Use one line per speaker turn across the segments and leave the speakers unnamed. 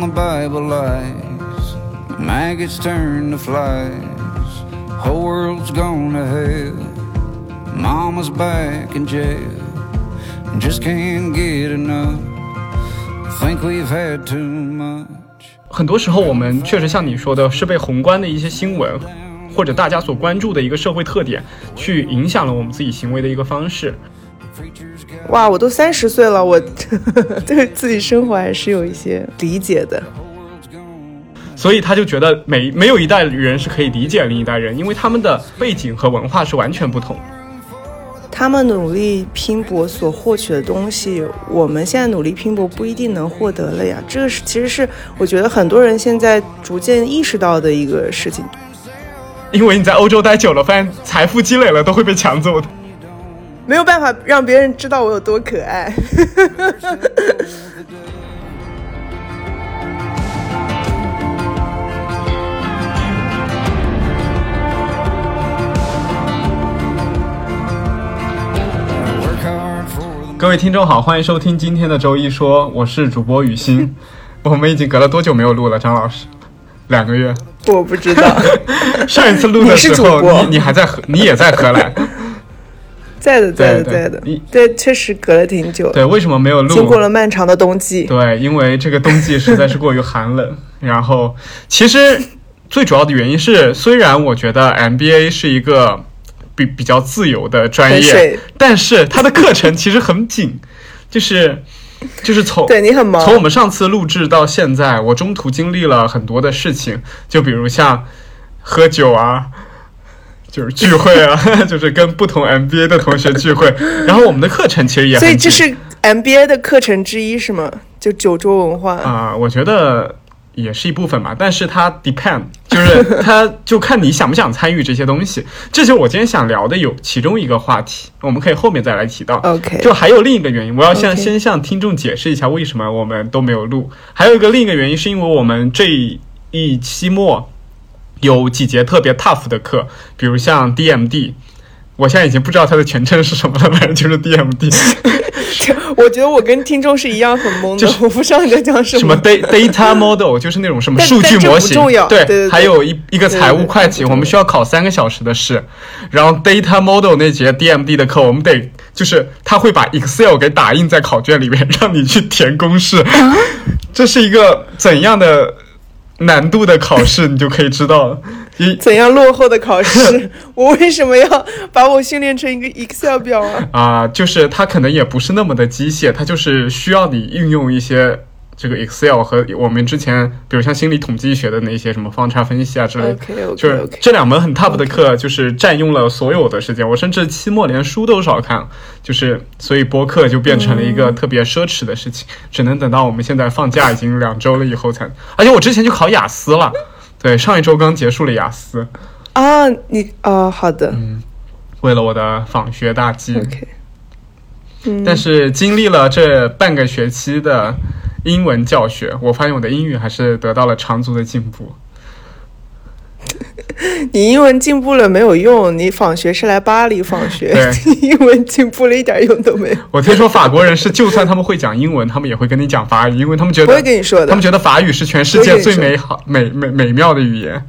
the Bible lies. Maggots turn to flies. Whole world's gone to hell. Mama's back in jail. Just can't get enough. Think we've had too much.
很多时候，我们确实像你说的，是被宏观的一些新闻，或者大家所关注的一个社会特点，去影响了我们自己行为的一个方式。
哇，我都三十岁了，我 对自己生活还是有一些理解的。
所以他就觉得每没有一代人是可以理解另一代人，因为他们的背景和文化是完全不同。
他们努力拼搏所获取的东西，我们现在努力拼搏不一定能获得了呀。这个是其实是我觉得很多人现在逐渐意识到的一个事情。
因为你在欧洲待久了，发现财富积累了都会被抢走的。
没有办法让别人知道我有多可爱。
各位听众好，欢迎收听今天的周一说，我是主播雨欣。我们已经隔了多久没有录了，张老师？两个月。
我不知道。
上一次录的时候，你你还在荷，你也在荷兰。
在的，在的，在的。对，确实隔了挺久。
对，为什么没有录？
经过了漫长的冬季。
对，因为这个冬季实在是过于寒冷。然后，其实最主要的原因是，虽然我觉得 MBA 是一个比比较自由的专业，但是它的课程其实很紧，就是就是从
对你很忙。
从我们上次录制到现在，我中途经历了很多的事情，就比如像喝酒啊。就是聚会啊，就是跟不同 MBA 的同学聚会，然后我们的课程其实也
所以这是 MBA 的课程之一是吗？就酒桌文化
啊，我觉得也是一部分吧，但是它 depend，就是 它就看你想不想参与这些东西。这就是我今天想聊的有其中一个话题，我们可以后面再来提到。
OK，
就还有另一个原因，我要向先向听众解释一下为什么我们都没有录。还有一个另一个原因是因为我们这一期末。有几节特别 tough 的课，比如像 DMD，我现在已经不知道它的全称是什么了，反正就是 DMD。
我觉得我跟听众是一样很懵的，我不知道你在讲什么。
什么 data model 就是那种什么数据模型，
对，
还有一一个财务会计，我们需要考三个小时的试。然后 data model 那节 DMD 的课，我们得就是他会把 Excel 给打印在考卷里面，让你去填公式。这是一个怎样的？难度的考试，你就可以知道
一怎样落后的考试。我为什么要把我训练成一个 Excel 表啊？
啊，就是它可能也不是那么的机械，它就是需要你运用一些。这个 Excel 和我们之前，比如像心理统计学的那些什么方差分析啊之类
的，
就是这两门很 tough 的课，就是占用了所有的时间。我甚至期末连书都少看，就是所以播客就变成了一个特别奢侈的事情，只能等到我们现在放假已经两周了以后才。而且我之前就考雅思了，对，上一周刚结束了雅思。
啊，你啊，好的，
嗯，为了我的访学大计。
OK，
但是经历了这半个学期的。英文教学，我发现我的英语还是得到了长足的进步。
你英文进步了没有用？你访学是来巴黎访学，你英文进步了一点用都没有。
我听说法国人是，就算他们会讲英文，他们也会跟你讲法语，因为他们觉得
不会跟你说的。
他们觉得法语是全世界最美好、美美美妙的语言。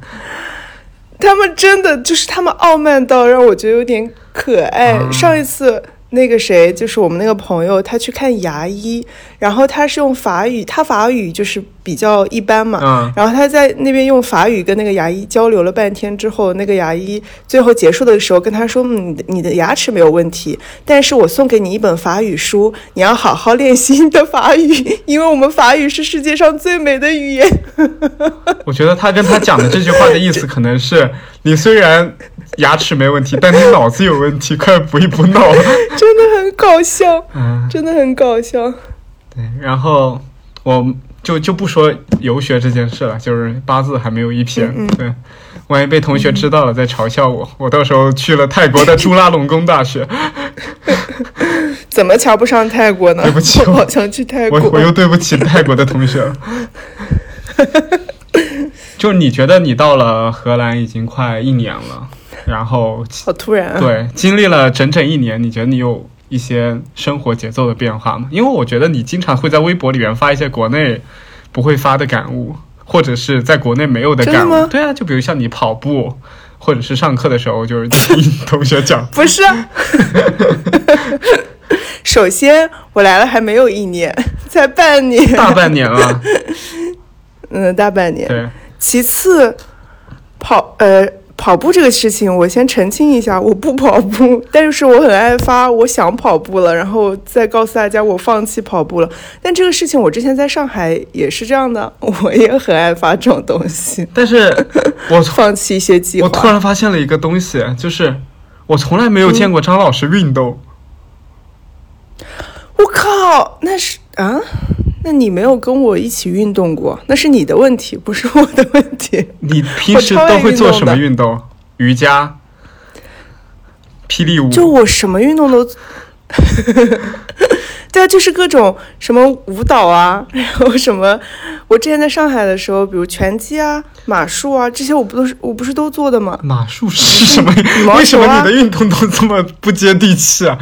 他们真的就是他们傲慢到让我觉得有点可爱。上一次。那个谁，就是我们那个朋友，他去看牙医，然后他是用法语，他法语就是比较一般嘛，
嗯，
然后他在那边用法语跟那个牙医交流了半天之后，那个牙医最后结束的时候跟他说，嗯，你的牙齿没有问题，但是我送给你一本法语书，你要好好练习你的法语，因为我们法语是世界上最美的语言。
我觉得他跟他讲的这句话的意思可能是，你虽然。牙齿没问题，但你脑子有问题，快补一补脑。
真的很搞笑，嗯，真的很搞笑。
对，然后我就就不说游学这件事了，就是八字还没有一撇。对，万一被同学知道了在嘲笑我，我到时候去了泰国的朱拉隆功大学。
怎么瞧不上泰国呢？
对不起，
我好想去泰国。
我我又对不起泰国的同学了。就你觉得你到了荷兰已经快一年了。然后，
好突然。
对，经历了整整一年，你觉得你有一些生活节奏的变化嘛？因为我觉得你经常会在微博里面发一些国内不会发的感悟，或者是在国内没有的感悟。对啊，就比如像你跑步，或者是上课的时候，就是听同学讲。
不是啊。首先，我来了还没有一年，才半年，
大半年了，
嗯，大半年。
对，
其次，跑呃跑步这个事情，我先澄清一下，我不跑步，但是我很爱发，我想跑步了，然后再告诉大家我放弃跑步了。但这个事情我之前在上海也是这样的，我也很爱发这种东西，
但是我
放弃一些计划。
我突然发现了一个东西，就是我从来没有见过张老师运动。
我靠，那是啊，那你没有跟我一起运动过，那是你的问题，不是我的问题。
你平时都会做什么运动？瑜伽、霹雳舞。
就我什么运动都，对啊，就是各种什么舞蹈啊，然后什么，我之前在上海的时候，比如拳击啊、马术啊，这些我不都是我不是都做的吗？
马术是什么？为什么你的运动都这么不接地气啊？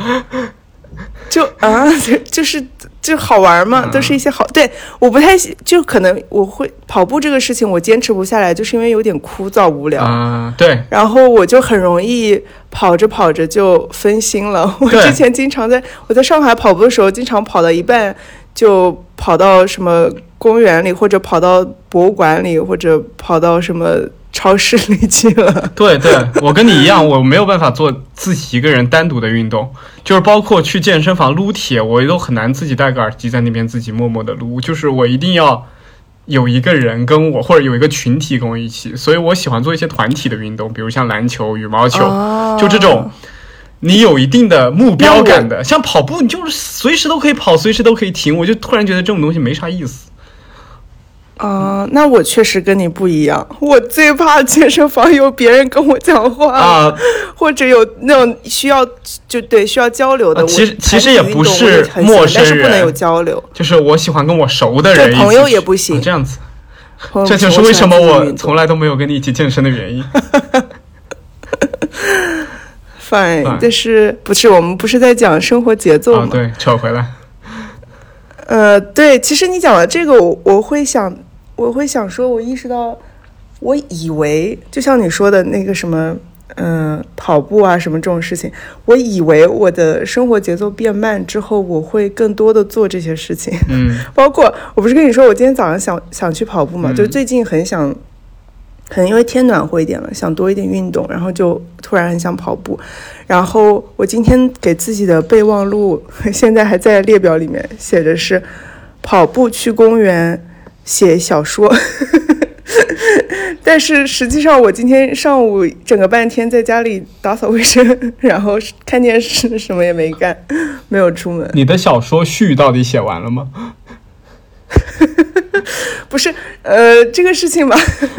就啊，就就是就好玩嘛，
嗯
都是一些好。对，我不太喜，就可能我会跑步这个事情，我坚持不下来，就是因为有点枯燥无聊。
啊、对，
然后我就很容易跑着跑着就分心了。我之前经常在我在上海跑步的时候，经常跑到一半就跑到什么公园里，或者跑到博物馆里，或者跑到什么超市里去了。
对对，我跟你一样，我没有办法做自己一个人单独的运动，就是包括去健身房撸铁，我都很难自己戴个耳机在那边自己默默的撸，就是我一定要有一个人跟我，或者有一个群体跟我一起，所以我喜欢做一些团体的运动，比如像篮球、羽毛球，
哦
就这种。你有一定的目标感的，像跑步，你就是随时都可以跑，随时都可以停。我就突然觉得这种东西没啥意思。
啊、那我确实跟你不一样。我最怕健身房有别人跟我讲话
啊
或者有那种需要就对需要交流的。
啊其实其实也不是陌生
但是不能有交流。
就是我喜欢跟我熟的人
朋友也不行
啊这样子。这就是为什么我从来都没有跟你一起健身的原因。fine，Fine
但是不是我们不是在讲生活节奏吗？，
啊对，扯回来。
呃，对，其实你讲了这个，我我会想，我会想说，我意识到，我以为就像你说的那个什么，嗯、跑步啊什么这种事情，我以为我的生活节奏变慢之后，我会更多的做这些事情。
嗯
包括我不是跟你说，我今天早上想想去跑步嘛，
嗯
就最近很想，可能因为天暖和一点了，想多一点运动，然后就突然很想跑步。然后我今天给自己的备忘录，现在还在列表里面写着是跑步去公园写小说。但是实际上，我今天上午整个半天在家里打扫卫生，然后看电视，什么也没干，没有出门。
你的小说序到底写完了吗？
不是，呃，这个事情吧，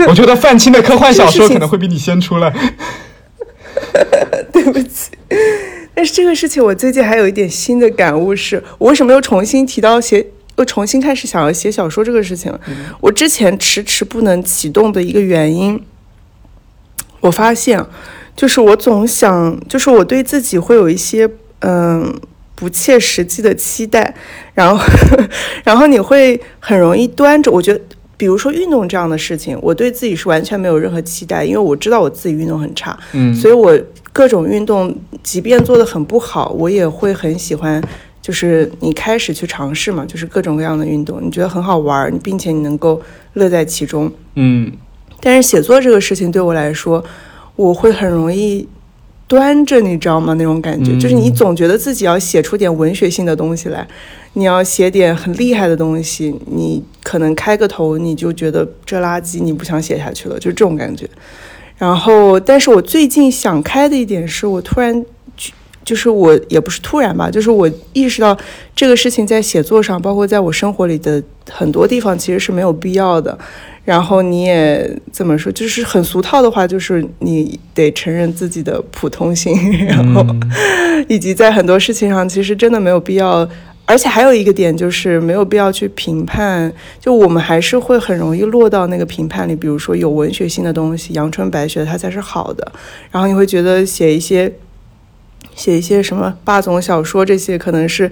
我觉得范青的科幻小说可能会比你先出来。
对不起。但是这个事情，我最近还有一点新的感悟是，我为什么又重新提到写，又重新开始想要写小说这个事情了？我之前迟迟不能启动的一个原因，我发现，就是我总想，就是我对自己会有一些嗯不切实际的期待，然后 然后你会很容易端着，我觉得。比如说运动这样的事情，我对自己是完全没有任何期待，因为我知道我自己运动很差，
嗯，
所以我各种运动，即便做的很不好，我也会很喜欢。就是你开始去尝试嘛，就是各种各样的运动，你觉得很好玩儿，并且你能够乐在其中。
嗯
但是写作这个事情对我来说，我会很容易端着，你知道吗？那种感觉，
嗯
就是你总觉得自己要写出点文学性的东西来，你要写点很厉害的东西，你可能开个头你就觉得这垃圾，你不想写下去了，就是这种感觉。然后，但是我最近想开的一点是，我突然就就是我也不是突然吧，就是我意识到这个事情在写作上，包括在我生活里的很多地方其实是没有必要的。然后你也怎么说，就是很俗套的话，就是你得承认自己的普通性，然后以及在很多事情上，其实真的没有必要。而且还有一个点就是没有必要去评判，就我们还是会很容易落到那个评判里，比如说有文学性的东西，阳春白雪它才是好的，然后你会觉得写一些写一些什么霸总小说这些，可能是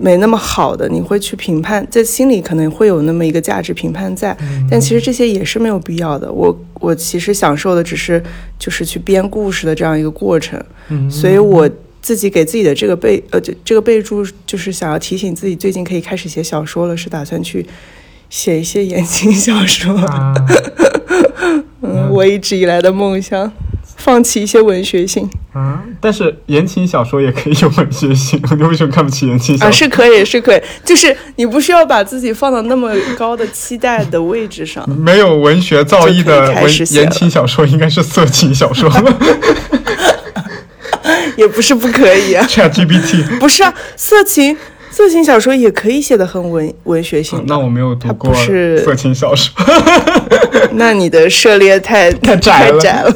没那么好的，你会去评判，在心里可能会有那么一个价值评判在，但其实这些也是没有必要的。我我其实享受的只是就是去编故事的这样一个过程，所以我自己给自己的这个备呃这这个备注就是想要提醒自己，最近可以开始写小说了，是打算去写一些言情小说，
啊。
嗯，我一直以来的梦想，放弃一些文学性。
啊，但是言情小说也可以有文学性，你为什么看不起言情小
啊，
说？
是可以，是可以，就是你不需要把自己放到那么高的期待的位置上。
没有文学造诣的文言情小说应该是色情小说
也不是不可以啊，，
ChatGPT。
不是啊，色情色情小说也可以写的很文文学性的。
那我没有读过色情小说，
那你的涉猎太
太窄了
窄了。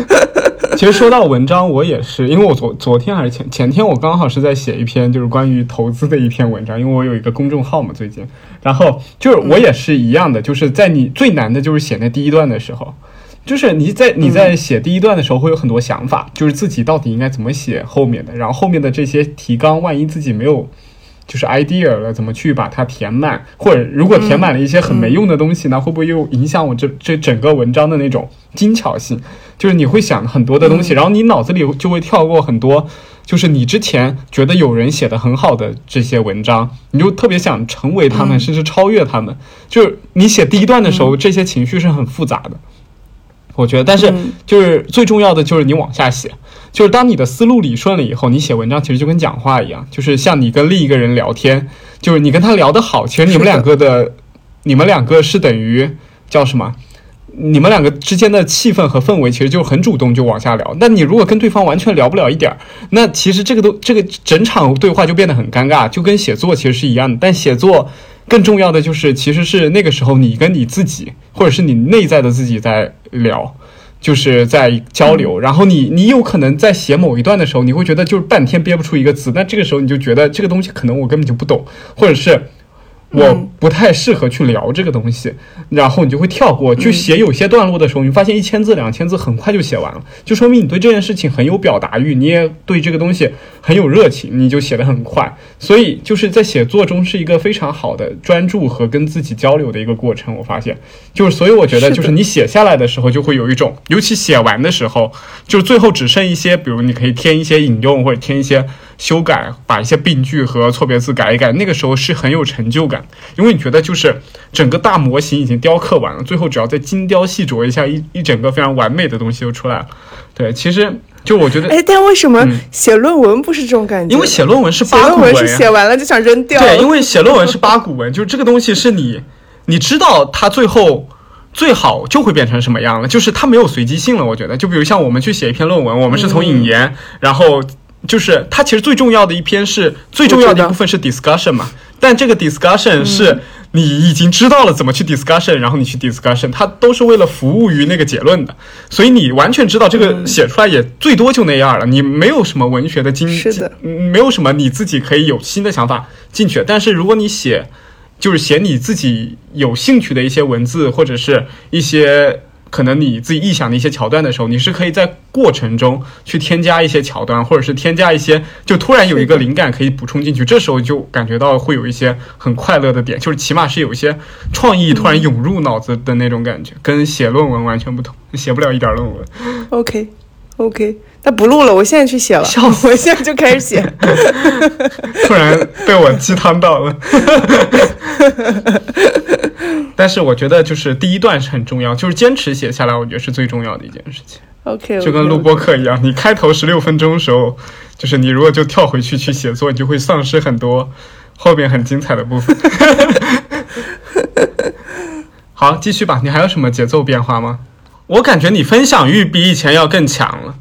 其实说到文章，我也是，因为我昨昨天还是前前天，我刚好是在写一篇就是关于投资的一篇文章，因为我有一个公众号嘛，最近，然后就是我也是一样的，就是在你最难的就是写那第一段的时候，就是你在你在写第一段的时候会有很多想法，就是自己到底应该怎么写后面的，然后后面的这些提纲，万一自己没有。就是 idea 了，怎么去把它填满？或者如果填满了一些很没用的东西呢，会不会又影响我这这整个文章的那种精巧性？就是你会想很多的东西，然后你脑子里就会跳过很多，就是你之前觉得有人写的很好的这些文章，你就特别想成为他们，甚至超越他们。就是你写第一段的时候，这些情绪是很复杂的。我觉得，但是
嗯
就是最重要的就是你往下写，就是当你的思路理顺了以后，你写文章其实就跟讲话一样，就是像你跟另一个人聊天，就是你跟他聊得好，其实你们两个的，你们两个是等于叫什么？你们两个之间的气氛和氛围其实就很主动就往下聊。那你如果跟对方完全聊不了一点儿，那其实这个都这个整场对话就变得很尴尬，就跟写作其实是一样的。但写作更重要的就是，其实是那个时候你跟你自己，或者是你内在的自己在聊。就是在交流，然后你你有可能在写某一段的时候，你会觉得就是半天憋不出一个字，那这个时候你就觉得这个东西可能我根本就不懂，或者是我不太适合去聊这个东西，然后你就会跳过。就写有些段落的时候，你发现一千字、两千字很快就写完了，就说明你对这件事情很有表达欲，你也对这个东西很有热情，你就写得很快。所以就是在写作中是一个非常好的专注和跟自己交流的一个过程。我发现，就是所以我觉得就是你写下来的时候，就会有一种，尤其写完的时候，就是最后只剩一些，比如你可以添一些引用或者添一些修改，把一些病句和错别字改一改，那个时候是很有成就感，因为你觉得就是整个大模型已经雕刻完了，最后只要再精雕细琢一下，一一整个非常完美的东西就出来了。对，其实就我觉得，
哎，但为什么
嗯
写论文不是这种感觉？
因为写论文是
写
八股文
写完了就想扔掉。
对，因为写论文是八股文，就是这个东西是你，你知道它最后最好就会变成什么样了，就是它没有随机性了。我觉得，就比如像我们去写一篇论文，我们是从引言，然后就是它其实最重要的一篇是最重要的一部分是 discussion 嘛，但这个 discussion 是。你已经知道了怎么去 discussion，然后你去 discussion，它都是为了服务于那个结论的，所以你完全知道这个写出来也最多就那样了，你没有什么文学的经，
是的。
嗯没有什么你自己可以有新的想法进去。但是如果你写，就是写你自己有兴趣的一些文字，或者是一些可能你自己臆想的一些桥段的时候，你是可以在过程中去添加一些桥段，或者是添加一些，就突然有一个灵感可以补充进去。这时候就感觉到会有一些很快乐的点，就是起码是有一些创意突然涌入脑子的那种感觉，跟写论文完全不同，写不了一点论文。
OK OK，那不录了，我现在去写了，我现在就开始写。
突然被我鸡汤到了。但是我觉得就是第一段是很重要，就是坚持写下来，我觉得是最重要的一件事情。
OK，
就跟录播课一样，你开头十六分钟的时候，就是你如果就跳回去去写作，你就会丧失很多后面很精彩的部分。好，继续吧。你还有什么节奏变化吗？我感觉你分享欲比以前要更强了，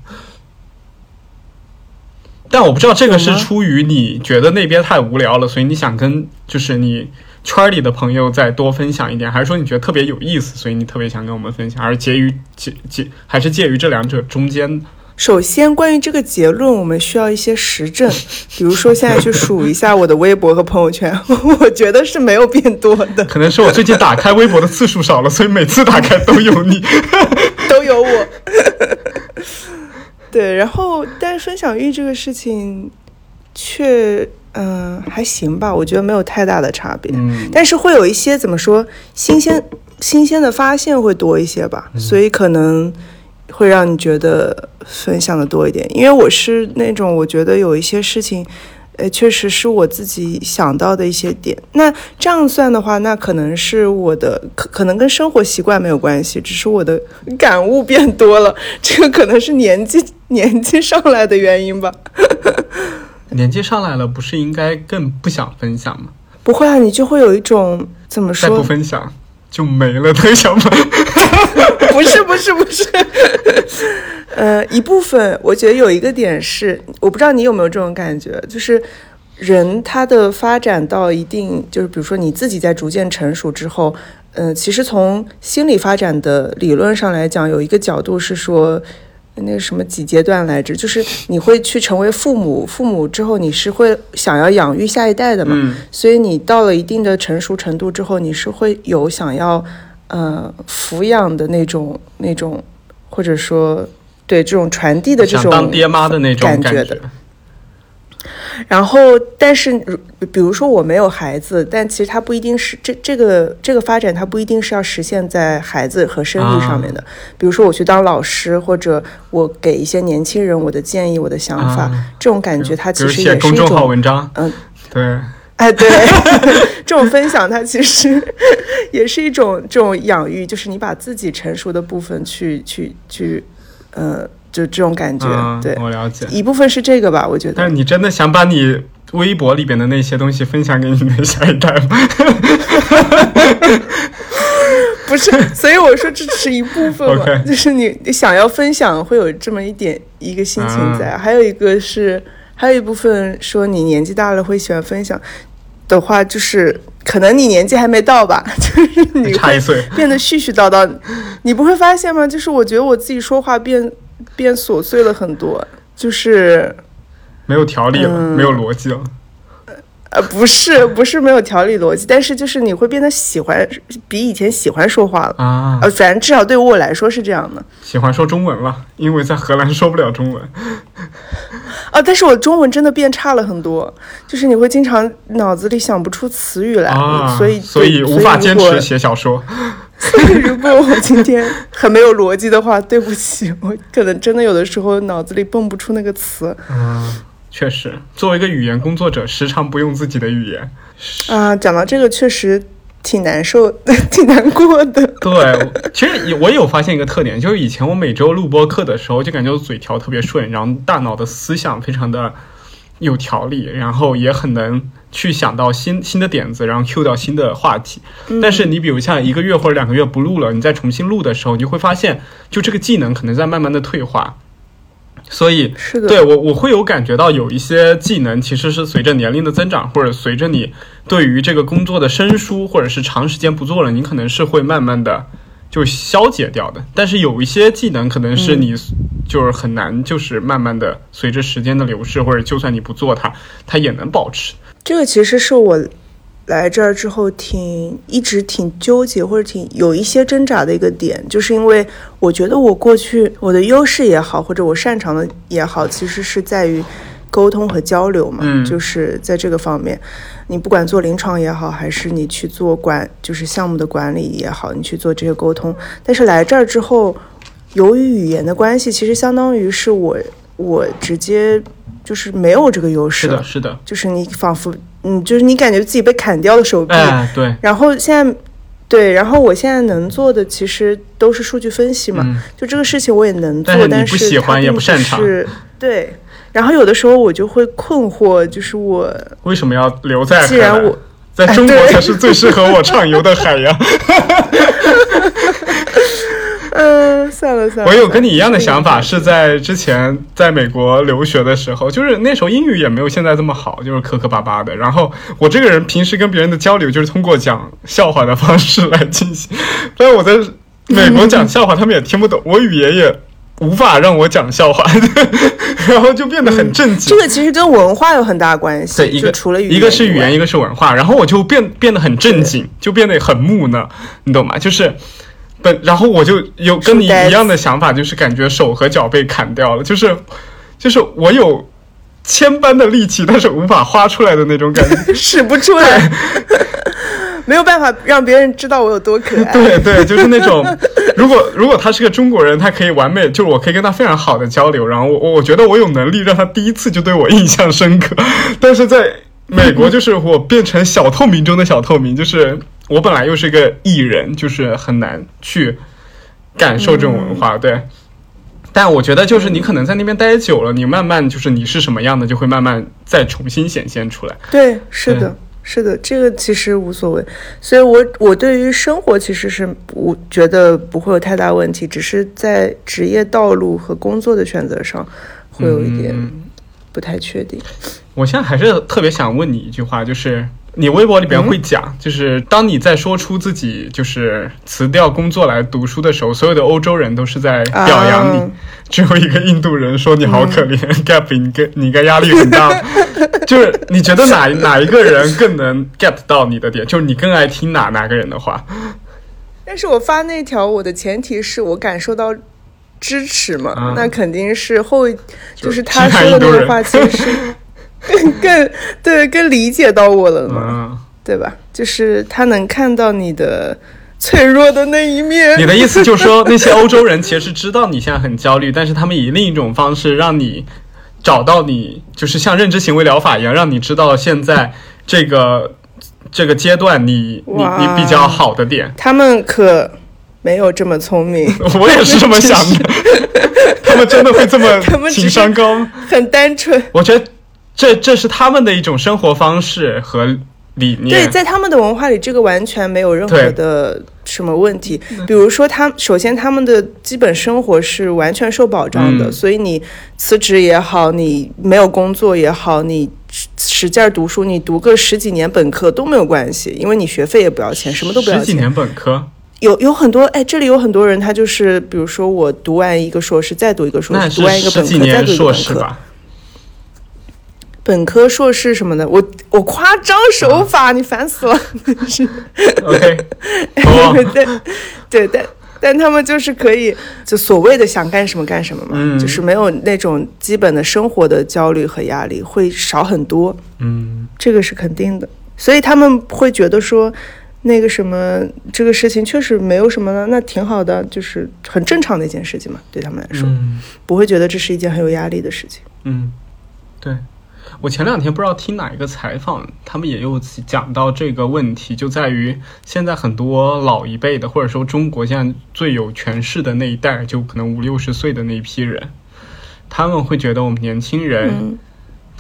但我不知道这个是出于你觉得那边太无聊了，所以你想跟就是你圈儿里的朋友再多分享一点，还是说你觉得特别有意思，所以你特别想跟我们分享，还是介于介介还是介于这两者中间？
首先，关于这个结论，我们需要一些实证，比如说现在去数一下我的微博和朋友圈，我觉得是没有变多的，
可能是我最近打开微博的次数少了，所以每次打开都有你。
都有我。对，然后但是分享欲这个事情却嗯、还行吧，我觉得没有太大的差别。
嗯，
但是会有一些怎么说新鲜新鲜的发现会多一些吧，所以可能会让你觉得分享的多一点。因为我是那种我觉得有一些事情，呃，确实是我自己想到的一些点。那这样算的话，那可能是我的可可能跟生活习惯没有关系，只是我的感悟变多了，这个可能是年纪年纪上来的原因吧。
年纪上来了，不是应该更不想分享吗？
不会啊，你就会有一种怎么说
再不
说？
分享就没了的想法。
不是不是不是，呃，一部分我觉得有一个点是，我不知道你有没有这种感觉，就是人他的发展到一定，就是比如说你自己在逐渐成熟之后，呃，其实从心理发展的理论上来讲，有一个角度是说。那个什么几阶段来着？就是你会去成为父母，父母之后你是会想要养育下一代的嘛？
嗯
所以你到了一定的成熟程度之后，你是会有想要呃抚养的那种那种，或者说对这种传递的这种
当爹妈的那种感
感觉的。然后，但是如比如说我没有孩子，但其实它不一定是这这个这个发展，它不一定是要实现在孩子和生育上面的。比如说我去当老师，或者我给一些年轻人我的建议、我的想法，
啊
这种感觉它其实也是一种
文章，
嗯，
对，
哎，对，这种分享它其实 也是一种这种养育，就是你把自己成熟的部分去去去，呃，就这种感觉，
嗯，
对，
我了解。
一部分是这个吧，我觉得。
但是你真的想把你微博里边的那些东西分享给你的下一代吗？
不是，所以我说这只是一部分嘛 就是你你想要分享，会有这么一点一个心情在，
啊
还有一个是，还有一部分说你年纪大了会喜欢分享的话，就是可能你年纪还没到吧，就是你会
差一岁，
变得絮絮叨叨，你不会发现吗？就是我觉得我自己说话变变琐碎了很多，就是
没有条理了，
嗯
没有逻辑了。
呃不是不是没有条理逻辑，但是就是你会变得喜欢比以前喜欢说话了。
啊，
呃，反正至少对我来说是这样的。
喜欢说中文了，因为在荷兰说不了中文。
啊，但是我中文真的变差了很多，就是你会经常脑子里想不出词语来，
啊，
所以
所以无法坚持写小说。
所以如果我今天很没有逻辑的话，对不起，我可能真的有的时候脑子里蹦不出那个词
嗯，确实，作为一个语言工作者，时常不用自己的语言。
啊。讲到这个，确实挺难受，挺难过的。
对，其实也我有发现一个特点，就是以前我每周录播课的时候，就感觉我嘴条特别顺，然后大脑的思想非常的有条理，然后也很能去想到新新的点子，然后 Q 到新的话题。但是你比如像一个月或者两个月不录了，你再重新录的时候，你就会发现，就这个技能可能在慢慢的退化。所以，
是的，
对我我会有感觉到有一些技能其实是随着年龄的增长，或者随着你对于这个工作的生疏，或者是长时间不做了，你可能是会慢慢的就消解掉的。但是有一些技能可能是你就是很难，就是慢慢的随着时间的流逝，或者就算你不做它，它也能保持。
这个其实是我来这儿之后挺一直挺纠结或者挺有一些挣扎的一个点，就是因为我觉得我过去我的优势也好，或者我擅长的也好，其实是在于沟通和交流嘛，
嗯。
就是在这个方面，你不管做临床也好，还是你去做管就是项目的管理也好，你去做这些沟通，但是来这儿之后，由于语言的关系，其实相当于是我我直接就是没有这个优势
是的，。是的，
就是你仿佛，嗯，就是你感觉自己被砍掉了手臂，
哎，对，
然后现在，对，然后我现在能做的其实都是数据分析嘛，
嗯，
就这个事情我也能做，
但是不喜欢也不擅长
对。然后有的时候我就会困惑，就是我
为什么要留在？
既然我
在中国才是最适合我畅游的海洋。
嗯，算了算了，
我有跟你一样的想法，是在之前在美国留学的时候，就是那时候英语也没有现在这么好，就是磕磕巴巴的。然后我这个人平时跟别人的交流就是通过讲笑话的方式来进行，但是我在美国讲笑话，他们也听不懂，我语言也无法让我讲笑话，然后就变得很正经
这。个其实跟文化有很大关系，
对，一个
除了语
一个是语言，一个是文化，然后我就变变得很正经，就变得很木讷，你懂吗？就是本，然后我就有跟你一样的想法，就是感觉手和脚被砍掉了，就是就是我有千般的力气，但是无法花出来的那种感觉。
使不出来，没有办法让别人知道我有多可爱。
对对，就是那种，如果如果他是个中国人，他可以完美，就是我可以跟他非常好的交流，然后我我觉得我有能力让他第一次就对我印象深刻，但是在美国，就是我变成小透明中的小透明，就是我本来又是一个艺人，就是很难去感受这种文化，对。但我觉得，就是你可能在那边待久了，你慢慢就是你是什么样的，就会慢慢再重新显现出来。
对，是的，是的，这个其实无所谓。所以我我对于生活其实是我觉得不会有太大问题，只是在职业道路和工作的选择上会有一点
嗯
不太确定。
我现在还是特别想问你一句话，就是你微博里边会讲，就是当你在说出自己就是辞掉工作来读书的时候，所有的欧洲人都是在表扬你，
啊
只有一个印度人说你好可怜、g a p 你跟你应该压力很大。就是你觉得哪哪一个人更能 get 到你的点？就是你更爱听哪哪个人的话？
但是我发那条，我的前提是我感受到支持嘛，
啊
那肯定是后，
就
就是他说的那个话，其实是更 更对更理解到我了嘛，
嗯，
对吧？就是他能看到你的脆弱的那一面
你。的意思就是说，那些欧洲人其实知道你现在很焦虑，但是他们以另一种方式让你找到你，就是像认知行为疗法一样，让你知道现在这个这个阶段你你你比较好的点。
他们可没有这么聪明，
我也是这么想的，他们真的会这么情商高？
很单纯。
我觉得这这是他们的一种生活方式和理念。
对，在他们的文化里，这个完全没有任何的什么问题。比如说他，首先他们的基本生活是完全受保障的，
嗯
所以你辞职也好，你没有工作也好，你使使劲儿读书，你读个十几年本科都没有关系，因为你学费也不要钱，什么都不要钱。
十几年本科，
有有很多哎，这里有很多人，他就是比如说我读完一个硕士，再读一个硕士，读完一个本科，再读一个本科。本科、硕士什么的，我我夸张手法，你烦死了。
是 OK，
对对，但但他们就是可以，就所谓的想干什么干什么嘛，
嗯
就是没有那种基本的生活的焦虑和压力，会少很多，
嗯，
这个是肯定的。所以他们会觉得说，那个什么，这个事情确实没有什么了，那挺好的，就是很正常的一件事情嘛，对他们来说，
嗯
不会觉得这是一件很有压力的事情。
嗯，对。我前两天不知道听哪一个采访，他们也有讲到这个问题，就在于现在很多老一辈的，或者说中国现在最有权势的那一代，就可能五六十岁的那一批人，他们会觉得我们年轻人
嗯。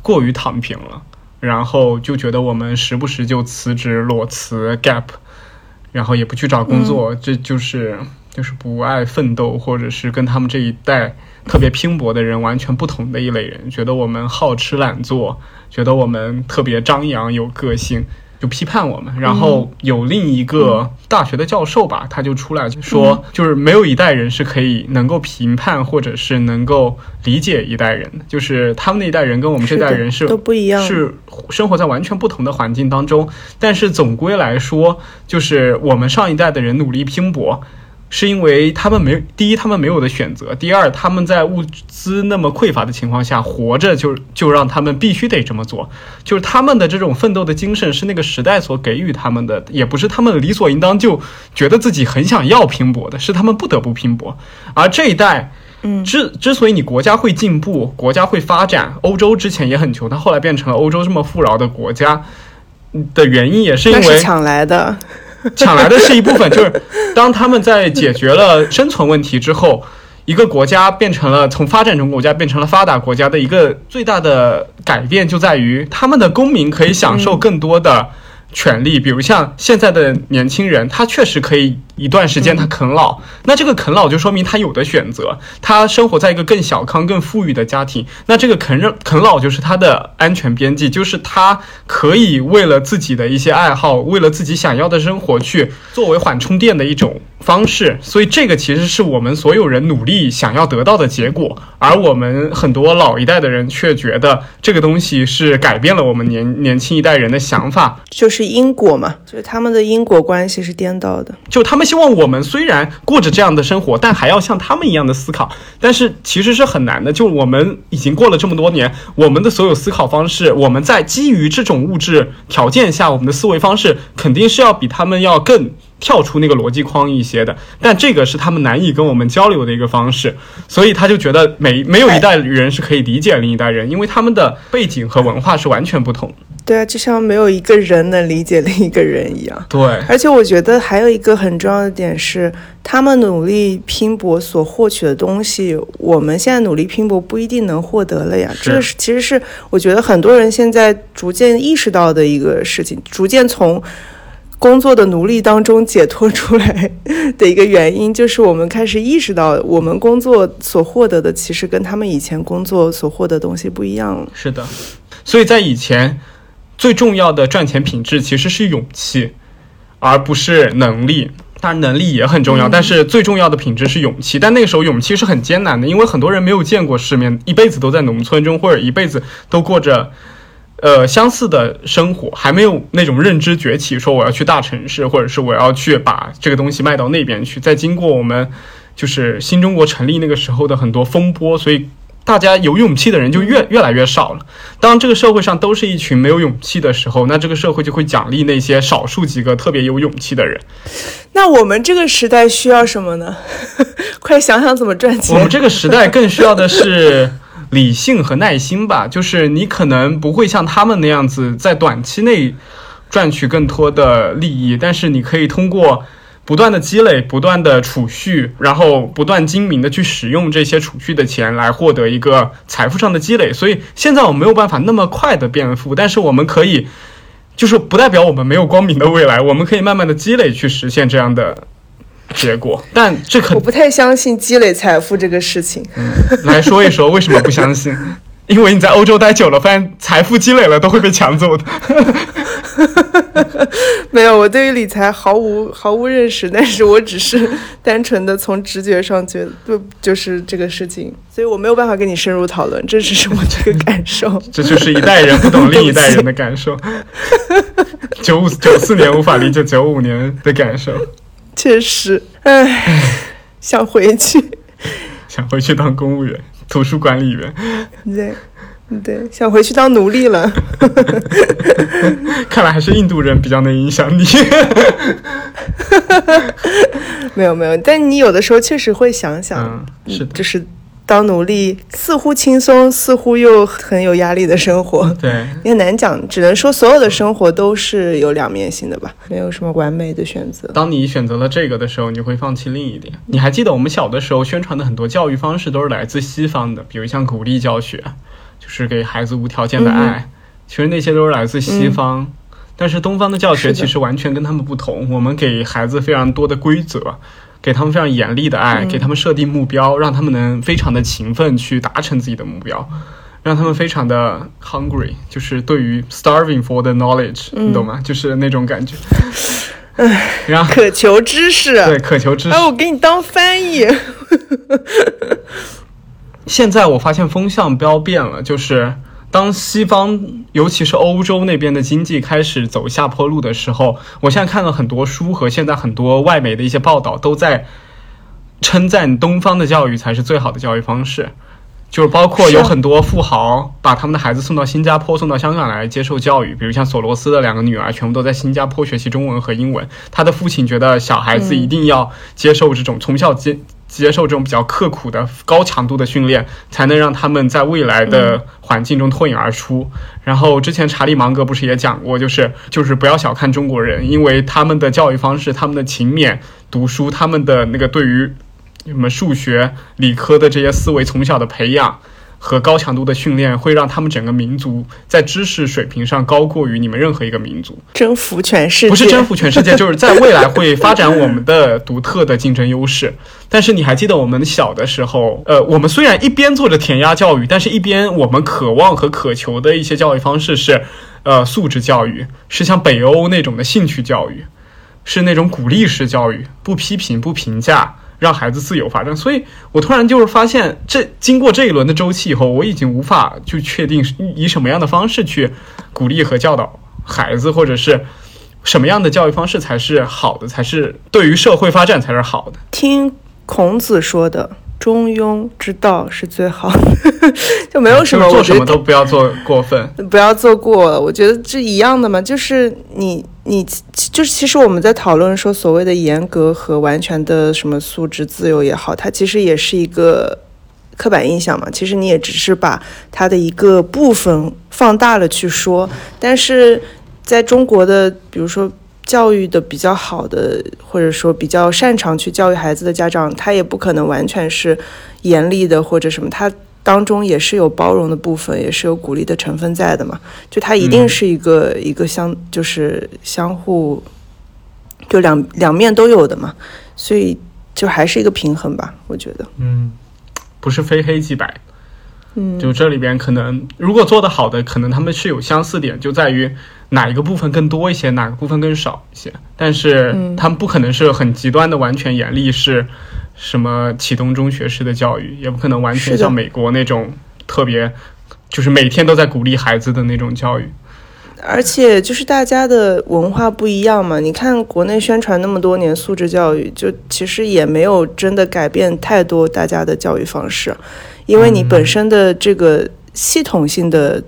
过于躺平了，然后就觉得我们时不时就辞职裸辞 gap，然后也不去找工作，这就是就是不爱奋斗，或者是跟他们这一代特别拼搏的人完全不同的一类人，觉得我们好吃懒做，觉得我们特别张扬有个性。就批判我们，然后有另一个大学的教授吧，他就出来说，就是没有一代人是可以能够评判或者是能够理解一代人的，就是他们那一代人跟我们这代人是
是都不一样
是生活在完全不同的环境当中，但是总归来说，就是我们上一代的人努力拼搏，是因为他们没有第一，他们没有的选择；第二，他们在物资那么匮乏的情况下活着就，就让他们必须得这么做。就是他们的这种奋斗的精神是那个时代所给予他们的，也不是他们理所应当就觉得自己很想要拼搏的，是他们不得不拼搏。而这一代。
嗯
之之所以你国家会进步，国家会发展，欧洲之前也很穷，它后来变成了欧洲这么富饶的国家的原因，也是因为
是抢来的，
抢来的是一部分，就是当他们在解决了生存问题之后，一个国家变成了从发展中国家变成了发达国家的一个最大的改变，就在于他们的公民可以享受更多的权利，比如像现在的年轻人，他确实可以一段时间他啃老，那这个啃老就说明他有的选择，他生活在一个更小康、更富裕的家庭，那这个啃肉啃老就是他的安全边际，就是他可以为了自己的一些爱好，为了自己想要的生活去作为缓冲垫的一种方式，所以这个其实是我们所有人努力想要得到的结果，而我们很多老一代的人却觉得这个东西是改变了我们年年轻一代人的想法，
就是因果嘛，就是他们的因果关系是颠倒的。
就他们希望我们虽然过着这样的生活，但还要像他们一样的思考。但是其实是很难的，就我们已经过了这么多年，我们的所有思考方式，我们在基于这种物质条件下，我们的思维方式肯定是要比他们要更。跳出那个逻辑框一些的，但这个是他们难以跟我们交流的一个方式，所以他就觉得没没有一代人是可以理解另一代人，因为他们的背景和文化是完全不同。
对啊，就像没有一个人能理解另一个人一样。
对，
而且我觉得还有一个很重要的点是，他们努力拼搏所获取的东西，我们现在努力拼搏不一定能获得了呀。这个是其实是我觉得很多人现在逐渐意识到的一个事情，逐渐从。工作的奴隶当中解脱出来的一个原因，就是我们开始意识到，我们工作所获得的其实跟他们以前工作所获得东西不一样了。
是的，所以在以前，最重要的赚钱品质其实是勇气，而不是能力。当然，能力也很重要，但是最重要的品质是勇气。但那个时候，勇气是很艰难的，因为很多人没有见过世面，一辈子都在农村中，或者一辈子都过着。呃，相似的生活还没有那种认知崛起，说我要去大城市，或者是我要去把这个东西卖到那边去。再经过我们就是新中国成立那个时候的很多风波，所以大家有勇气的人就越越来越少了。当这个社会上都是一群没有勇气的时候，那这个社会就会奖励那些少数几个特别有勇气的人。
那我们这个时代需要什么呢？快想想怎么赚钱。
我们这个时代更需要的是。理性和耐心吧，就是你可能不会像他们那样子在短期内赚取更多的利益，但是你可以通过不断的积累、不断的储蓄，然后不断精明的去使用这些储蓄的钱来获得一个财富上的积累。所以现在我没有办法那么快的变富，但是我们可以，就是不代表我们没有光明的未来，我们可以慢慢的积累去实现这样的。结果，但这可
我不太相信积累财富这个事情。
来说一说为什么不相信？因为你在欧洲待久了，发现财富积累了都会被抢走的。
没有，我对于理财毫无毫无认识，但是我只是 单纯的从直觉上觉得，就是这个事情，所以我没有办法跟你深入讨论，这只是我这个感受。
这就是一代人不懂另一代人的感受。九五九四年无法理解九五年的感受。
确实，唉，想回去，
想回去当公务员、图书管理员。
对，对，想回去当奴隶了。
看来还是印度人比较能影响你。
没有没有，但你有的时候确实会想想，
是
就是。当奴隶似乎轻松，似乎又很有压力的生活，
对，
也难讲。只能说所有的生活都是有两面性的吧，没有什么完美的选择。
当你选择了这个的时候，你会放弃另一点。你还记得我们小的时候宣传的很多教育方式都是来自西方的，比如像鼓励教学，就是给孩子无条件的爱，其实那些都是来自西方。但是东方的教学其实完全跟他们不同，我们给孩子非常多的规则。给他们非常严厉的爱，给他们设定目标，让他们能非常的勤奋去达成自己的目标，让他们非常的 hungry，就是对于 starving for the knowledge，你懂吗？就是那种感觉。然后
渴求知识，
对，渴求知识。
哎，我给你当翻译。
现在我发现风向标变了，就是。当西方，尤其是欧洲那边的经济开始走下坡路的时候，我现在看了很多书和现在很多外媒的一些报道，都在称赞东方的教育才是最好的教育方式。就是包括有很多富豪把他们的孩子送到新加坡、送到香港来接受教育，比如像索罗斯的两个女儿，全部都在新加坡学习中文和英文。他的父亲觉得小孩子一定要接受这种从小接。接受这种比较刻苦的高强度的训练，才能让他们在未来的环境中脱颖而出。然后之前查理芒格不是也讲过，就是就是不要小看中国人，因为他们的教育方式、他们的勤勉读书、他们的那个对于什么数学、理科的这些思维从小的培养。和高强度的训练会让他们整个民族在知识水平上高过于你们任何一个民族，
征服全世界
不是征服全世界，就是在未来会发展我们的独特的竞争优势。但是你还记得我们小的时候，呃，我们虽然一边做着填鸭教育，但是一边我们渴望和渴求的一些教育方式是，呃，素质教育，是像北欧那种的兴趣教育，是那种鼓励式教育，不批评不评价。让孩子自由发展，所以我突然就是发现，这经过这一轮的周期以后，我已经无法去确定以什么样的方式去鼓励和教导孩子，或者是什么样的教育方式才是好的，才是对于社会发展才是好的？
听孔子说的。中庸之道是最好的，就没有什么，
做什么都不要做过分，
不要做过。我觉得这一样的嘛，就是你你就是其实我们在讨论说所谓的严格和完全的什么素质自由也好，它其实也是一个刻板印象嘛。其实你也只是把它的一个部分放大了去说，但是在中国的比如说。教育的比较好的，或者说比较擅长去教育孩子的家长，他也不可能完全是严厉的或者什么，他当中也是有包容的部分，也是有鼓励的成分在的嘛。就他一定是一个一个相，就是相互，就两两面都有的嘛。所以就还是一个平衡吧，我觉得。
嗯，不是非黑即白。
嗯，
就这里边可能如果做得好的，可能他们是有相似点，就在于。哪一个部分更多一些，哪个部分更少一些？但是他们不可能是很极端的完全严厉，是什么启东中学式的教育，也不可能完全像美国那种特别，就是每天都在鼓励孩子的那种教育。
而且就是大家的文化不一样嘛，你看国内宣传那么多年素质教育，就其实也没有真的改变太多大家的教育方式，因为你本身的这个系统性的。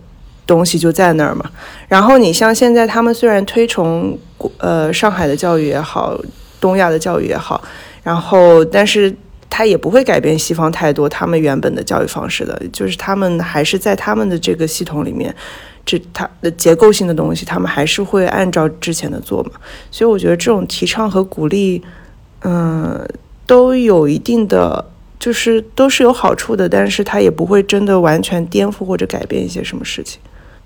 东西就在那儿嘛，然后你像现在他们虽然推崇呃上海的教育也好，东亚的教育也好，然后但是他也不会改变西方太多他们原本的教育方式的，就是他们还是在他们的这个系统里面，这它的结构性的东西，他们还是会按照之前的做嘛，所以我觉得这种提倡和鼓励，嗯，都有一定的，就是都是有好处的，但是它也不会真的完全颠覆或者改变一些什么事情。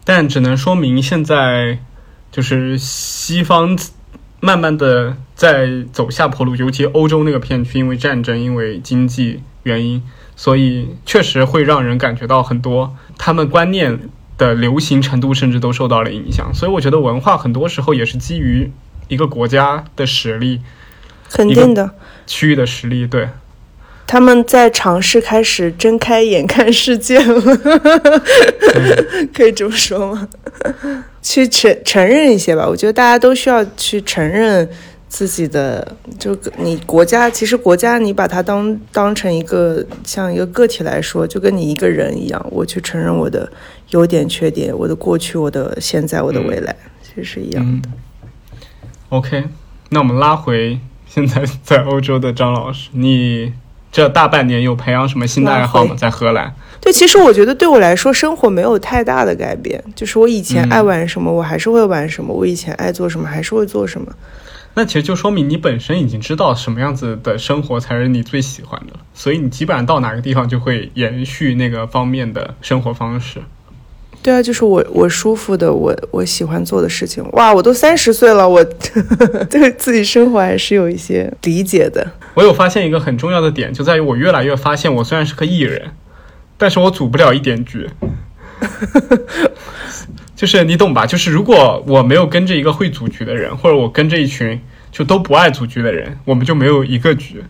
但只能说明现在就是西方慢慢的在走下坡路，尤其欧洲那个片区，因为战争，因为经济原因，所以确实会让人感觉到很多他们观念的流行程度甚至都受到了影响。所以我觉得文化很多时候也是基于一个国家的实力，
肯定的
区域的实力，对。
他们在尝试开始睁开眼看世界了，可以这么说吗？去承承认一些吧，我觉得大家都需要去承认自己的，就你国家，其实国家你把它当当成一个像一个个体来说，就跟你一个人一样，我去承认我的优点、缺点，我的过去、我的现在、我的未来，其实是一样的。
OK，那我们拉回现在在欧洲的张老师，你。这大半年有培养什么新的爱好吗？在荷兰？
对，其实我觉得对我来说，生活没有太大的改变。就是我以前爱玩什么，我还是会玩什么；我以前爱做什么，还是会做什么。
那其实就说明你本身已经知道什么样子的生活才是你最喜欢的，所以你基本上到哪个地方就会延续那个方面的生活方式。
对啊，就是我我舒服的，我我喜欢做的事情。哇，我都三十岁了，我 对自己生活还是有一些理解的。
我有发现一个很重要的点，就在于我越来越发现，我虽然是个艺人，但是我组不了一点局。就是你懂吧？就是如果我没有跟着一个会组局的人，或者我跟着一群就都不爱组局的人，我们就没有一个局。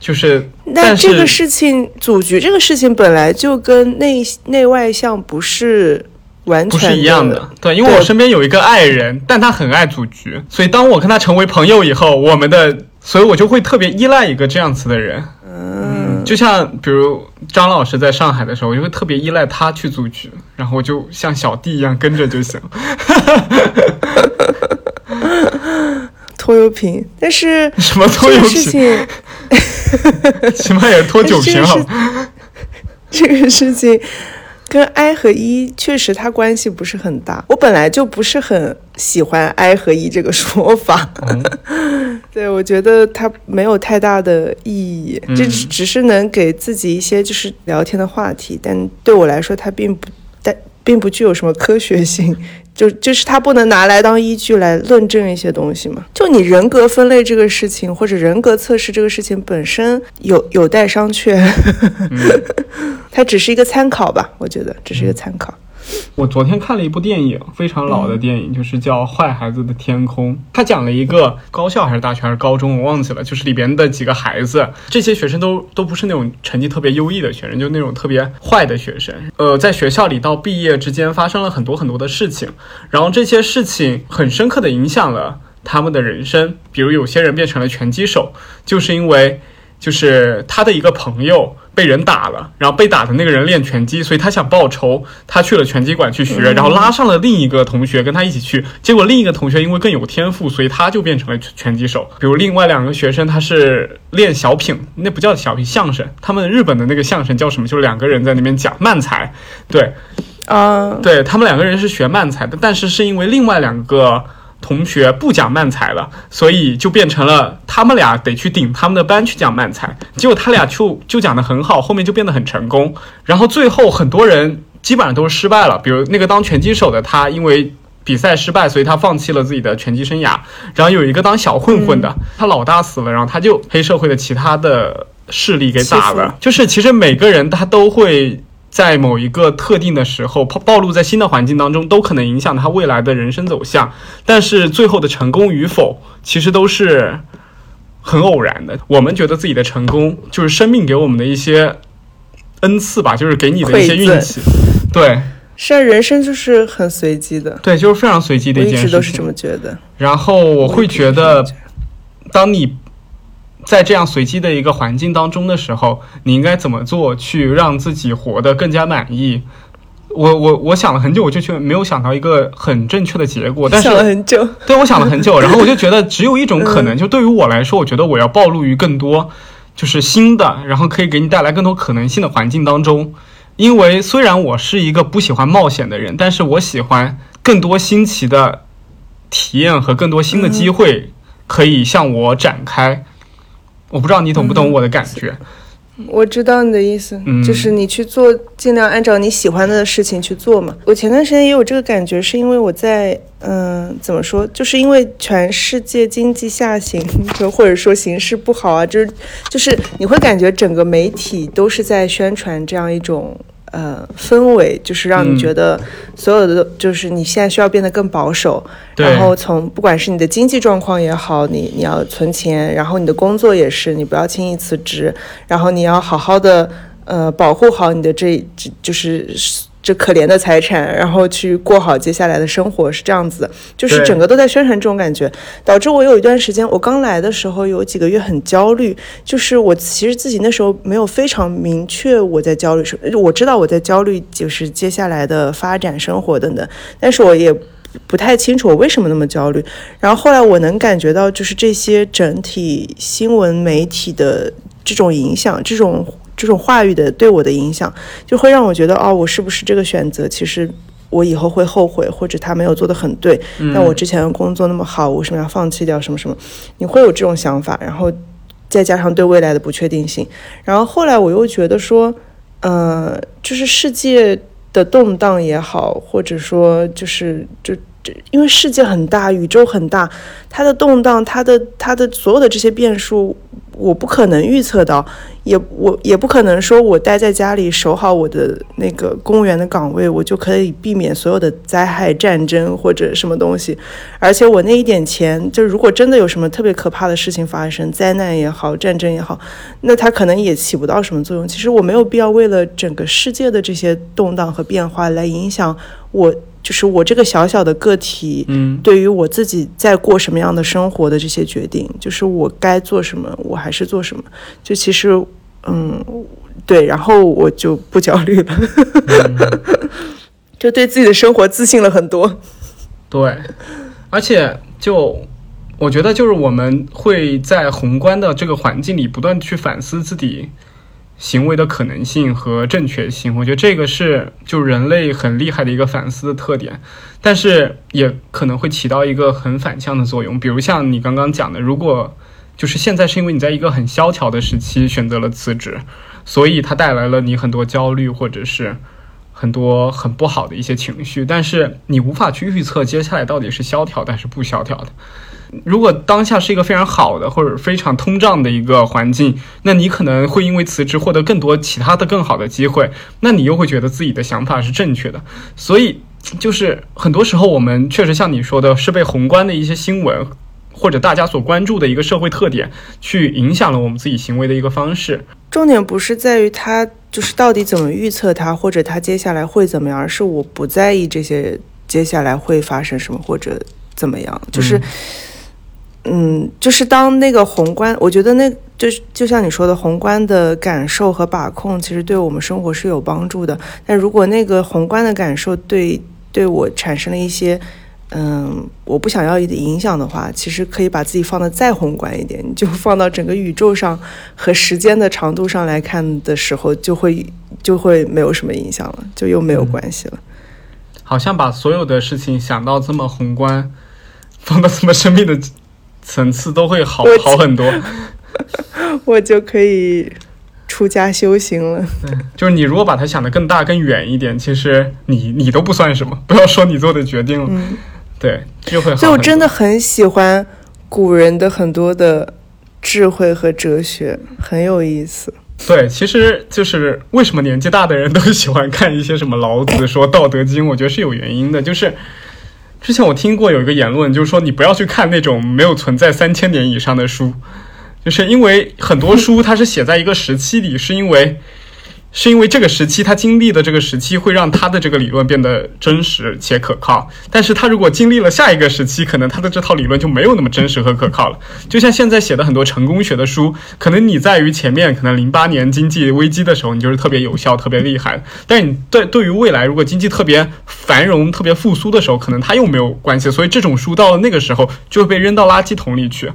就是，
但这个事情组局这个事情本来就跟内内外向不是完全
不是一样的。对，因为我身边有一个爱人，但他很爱组局，所以当我跟他成为朋友以后，我们的，所以我就会特别依赖一个这样子的人。
嗯，
就像比如张老师在上海的时候，我就会特别依赖他去组局，然后我就像小弟一样跟着就行。
拖油瓶，但是
什么拖油瓶？起码也拖酒瓶好。
这个事情跟 I 和 E 确实它关系不是很大。我本来就不是很喜欢 I 和 E 这个说法。对，我觉得它没有太大的意义，这只是能给自己一些就是聊天的话题，但对我来说，它并不但并不具有什么科学性。就就是它不能拿来当依据来论证一些东西嘛？就你人格分类这个事情，或者人格测试这个事情本身有有待商榷，它只是一个参考吧？我觉得只是一个参考。
我昨天看了一部电影，非常老的电影，就是叫《坏孩子的天空》。它讲了一个高校还是大学还是高中，我忘记了。就是里边的几个孩子，这些学生都都不是那种成绩特别优异的学生，就那种特别坏的学生。呃，在学校里到毕业之间发生了很多很多的事情，然后这些事情很深刻的影响了他们的人生。比如有些人变成了拳击手，就是因为就是他的一个朋友。被人打了，然后被打的那个人练拳击，所以他想报仇，他去了拳击馆去学，然后拉上了另一个同学跟他一起去，结果另一个同学因为更有天赋，所以他就变成了拳击手。比如另外两个学生，他是练小品，那不叫小品，相声，他们日本的那个相声叫什么？就是两个人在那边讲慢才，对，
啊，
对他们两个人是学慢才的，但是是因为另外两个。同学不讲慢才了，所以就变成了他们俩得去顶他们的班去讲慢才。结果他俩就就讲得很好，后面就变得很成功。然后最后很多人基本上都是失败了，比如那个当拳击手的他，因为比赛失败，所以他放弃了自己的拳击生涯。然后有一个当小混混的，他老大死了，然后他就黑社会的其他的势力给打了。就是其实每个人他都会。在某一个特定的时候暴暴露在新的环境当中，都可能影响他未来的人生走向。但是最后的成功与否，其实都是很偶然的。我们觉得自己的成功，就是生命给我们的一些恩赐吧，就是给你的一些运气。对，
是啊，人生就是很随机的。
对，就是非常随机的一件事情。
一直都是这么觉得。
然后我会觉得，当你。在这样随机的一个环境当中的时候，你应该怎么做去让自己活得更加满意？我我我想了很久，我就却没有想到一个很正确的结果。但是
想了很久，
对我想了很久，然后我就觉得只有一种可能，就对于我来说，我觉得我要暴露于更多就是新的，然后可以给你带来更多可能性的环境当中。因为虽然我是一个不喜欢冒险的人，但是我喜欢更多新奇的体验和更多新的机会可以向我展开。我不知道你懂不懂我的感觉。
我知道你的意思，就是你去做，尽量按照你喜欢的事情去做嘛。我前段时间也有这个感觉，是因为我在，嗯，怎么说？就是因为全世界经济下行，就或者说形势不好啊，就是就是你会感觉整个媒体都是在宣传这样一种。呃，氛围就是让你觉得所有的，就是你现在需要变得更保守。然后从不管是你的经济状况也好，你你要存钱，然后你的工作也是，你不要轻易辞职，然后你要好好的呃保护好你的这这就是。这可怜的财产，然后去过好接下来的生活，是这样子的，就是整个都在宣传这种感觉，导致我有一段时间，我刚来的时候有几个月很焦虑，就是我其实自己那时候没有非常明确我在焦虑什么，我知道我在焦虑就是接下来的发展、生活等等，但是我也不太清楚我为什么那么焦虑。然后后来我能感觉到，就是这些整体新闻媒体的这种影响，这种。这种话语的对我的影响，就会让我觉得，哦，我是不是这个选择，其实我以后会后悔，或者他没有做的很对。那我之前的工作那么好，我为什么要放弃掉什么什么？你会有这种想法，然后再加上对未来的不确定性，然后后来我又觉得说，呃，就是世界的动荡也好，或者说就是就就因为世界很大，宇宙很大，它的动荡，它的它的所有的这些变数。我不可能预测到，也我也不可能说，我待在家里守好我的那个公务员的岗位，我就可以避免所有的灾害、战争或者什么东西。而且我那一点钱，就如果真的有什么特别可怕的事情发生，灾难也好，战争也好，那它可能也起不到什么作用。其实我没有必要为了整个世界的这些动荡和变化来影响我。就是我这个小小的个体，
嗯，
对于我自己在过什么样的生活的这些决定，就是我该做什么，我还是做什么。就其实，嗯，对，然后我就不焦虑了，就对自己的生活自信了很多。
对，而且就我觉得，就是我们会在宏观的这个环境里不断去反思自己。行为的可能性和正确性，我觉得这个是就人类很厉害的一个反思的特点，但是也可能会起到一个很反向的作用。比如像你刚刚讲的，如果就是现在是因为你在一个很萧条的时期选择了辞职，所以它带来了你很多焦虑或者是很多很不好的一些情绪，但是你无法去预测接下来到底是萧条的还是不萧条的。如果当下是一个非常好的或者非常通胀的一个环境，那你可能会因为辞职获得更多其他的更好的机会，那你又会觉得自己的想法是正确的。所以，就是很多时候我们确实像你说的，是被宏观的一些新闻或者大家所关注的一个社会特点去影响了我们自己行为的一个方式。
重点不是在于它就是到底怎么预测它，或者它接下来会怎么样，而是我不在意这些接下来会发生什么或者怎么样，就是。嗯，就是当那个宏观，我觉得那就就像你说的，宏观的感受和把控，其实对我们生活是有帮助的。但如果那个宏观的感受对对我产生了一些嗯我不想要一点影响的话，其实可以把自己放的再宏观一点，你就放到整个宇宙上和时间的长度上来看的时候，就会就会没有什么影响了，就又没有关系了。
好像把所有的事情想到这么宏观，放到这么生命的。层次都会好好很多，
我就可以出家修行了。
就是你如果把它想的更大更远一点，其实你你都不算什么。不要说你做的决定了，对，就会。
所以我真的很喜欢古人的很多的智慧和哲学，很有意思。
对，其实就是为什么年纪大的人都喜欢看一些什么老子说《道德经》，我觉得是有原因的，就是。之前我听过有一个言论，就是说你不要去看那种没有存在三千年以上的书，就是因为很多书它是写在一个时期里，是因为。是因为这个时期他经历的这个时期会让他的这个理论变得真实且可靠，但是。他如果经历了下一个时期，可能他的这套理论就没有那么真实和可靠了。就像现在写的很多成功学的书，可能你在于前面，可能零八年经济危机的时候，你就是。特别有效、特别厉害，但你对对于未来，如果经济特别繁荣、特别复苏的时候，可能它又没有关系。所以这种书到了那个时候就会被扔到垃圾桶里去，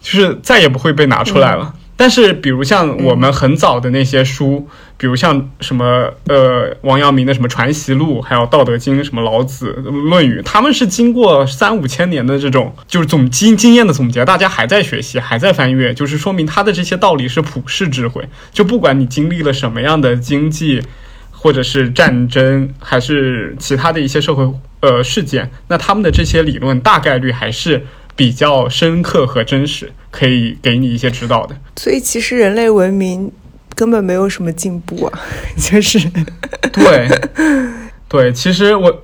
就是。再也不会被拿出来了。但是，比如像我们很早的那些书，比如像什么呃王阳明的什么《传习录》，还有《道德经》，什么老子《论语》，他们是经过三五千年的这种就是总经经验的总结，大家还在学习，还在翻阅，就是说明他的这些道理是普世智慧。就不管你经历了什么样的经济，或者是战争，还是其他的一些社会呃事件，那他们的这些理论大概率还是。比较深刻和真实，可以给你一些指导的。
所以其实人类文明根本没有什么进步啊，就是
对对。其实我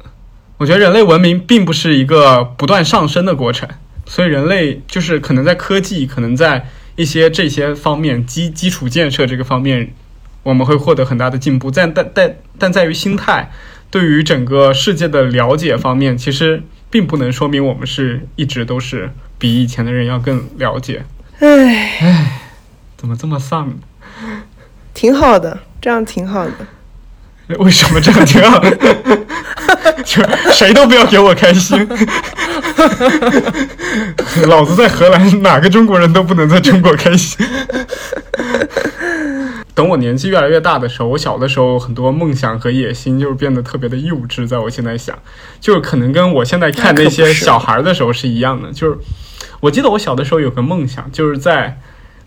我觉得人类文明并不是一个不断上升的过程，所以人类就是可能在科技，可能在一些这些方面基基础建设这个方面，我们会获得很大的进步。但但但但在于心态，对于整个世界的了解方面，其实。并不能说明我们是一直都是比以前的人要更了解。
唉
唉，怎么这么丧？
挺好的，这样挺好的。
为什么这样挺好？就谁都不要给我开心。老子在荷兰，哪个中国人都不能在中国开心。等我年纪越来越大的时候，我小的时候很多梦想和野心就是变得特别的幼稚。在我现在想，就是可能跟我现在看那些小孩的时候是一样的。就是我记得我小的时候有个梦想，就是在，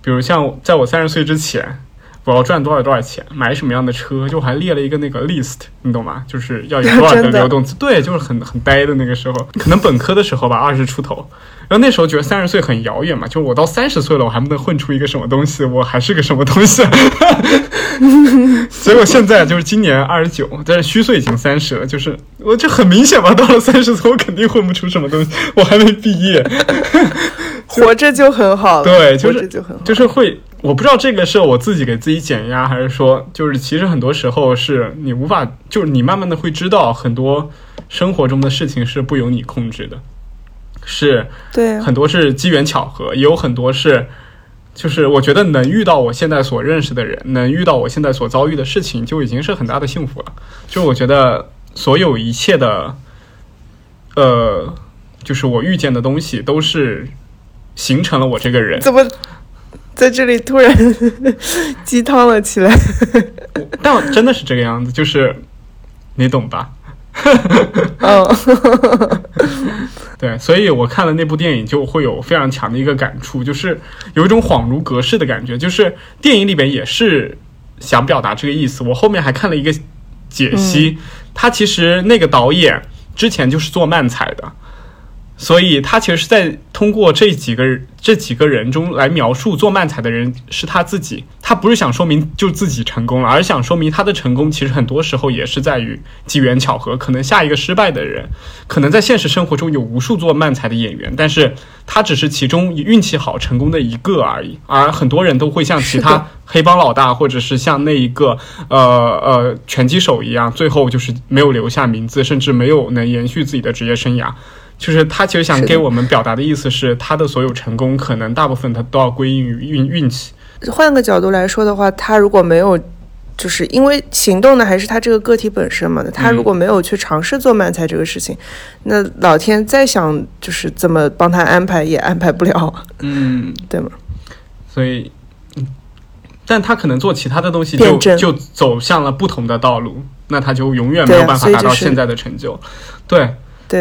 比如像在我三十岁之前。我要赚多少多少钱，买什么样的车，就还列了一个那个 list，你懂吗？就是要有 多少的流动资，对，就是很很呆的那个时候，可能本科的时候吧，二十出头，然后那时候觉得三十岁很遥远嘛，就我到三十岁了，我还不能混出一个什么东西，我还是个什么东西？结果现在就是今年二十九，但是虚岁已经三十了，就是我就很明显嘛，到了三十岁，我肯定混不出什么东西，我还没毕业，
活着就很好，
对，就是就是会。我不知道这个是我自己给自己减压，还是说，就是其实很多时候是你无法，就是你慢慢的会知道很多生活中的事情是不由你控制的，是，
对，
很多是机缘巧合，也有很多是，就是我觉得能遇到我现在所认识的人，能遇到我现在所遭遇的事情，就已经是很大的幸福了。就我觉得所有一切的，呃，就是我遇见的东西，都是形成了我这个人。
怎么？在这里突然 鸡汤了起来，
但真的是这个样子，就是你懂吧？
嗯，
对，所以我看了那部电影，就会有非常强的一个感触，就是有一种恍如隔世的感觉。就是电影里边也是想表达这个意思。我后面还看了一个解析，他其实那个导演之前就是做漫才的。所以他其实是在通过这几个这几个人中来描述做漫才的人是他自己，他不是想说明就自己成功了，而是想说明他的成功其实很多时候也是在于机缘巧合。可能下一个失败的人，可能在现实生活中有无数做漫才的演员，但是他只是其中运气好成功的一个而已。而很多人都会像其他黑帮老大，或者是像那一个呃呃拳击手一样，最后就是没有留下名字，甚至没有能延续自己的职业生涯。就是他其实想给我们表达的意思是，他的所有成功可能大部分他都要归因于运运气。
换个角度来说的话，他如果没有，就是因为行动的还是他这个个体本身嘛。他如果没有去尝试做漫才这个事情，那老天再想就是怎么帮他安排也安排不了。
嗯，
对吗？
所以，但他可能做其他的东西就就走向了不同的道路，那他就永远没有办法达到现在的成就。对。
对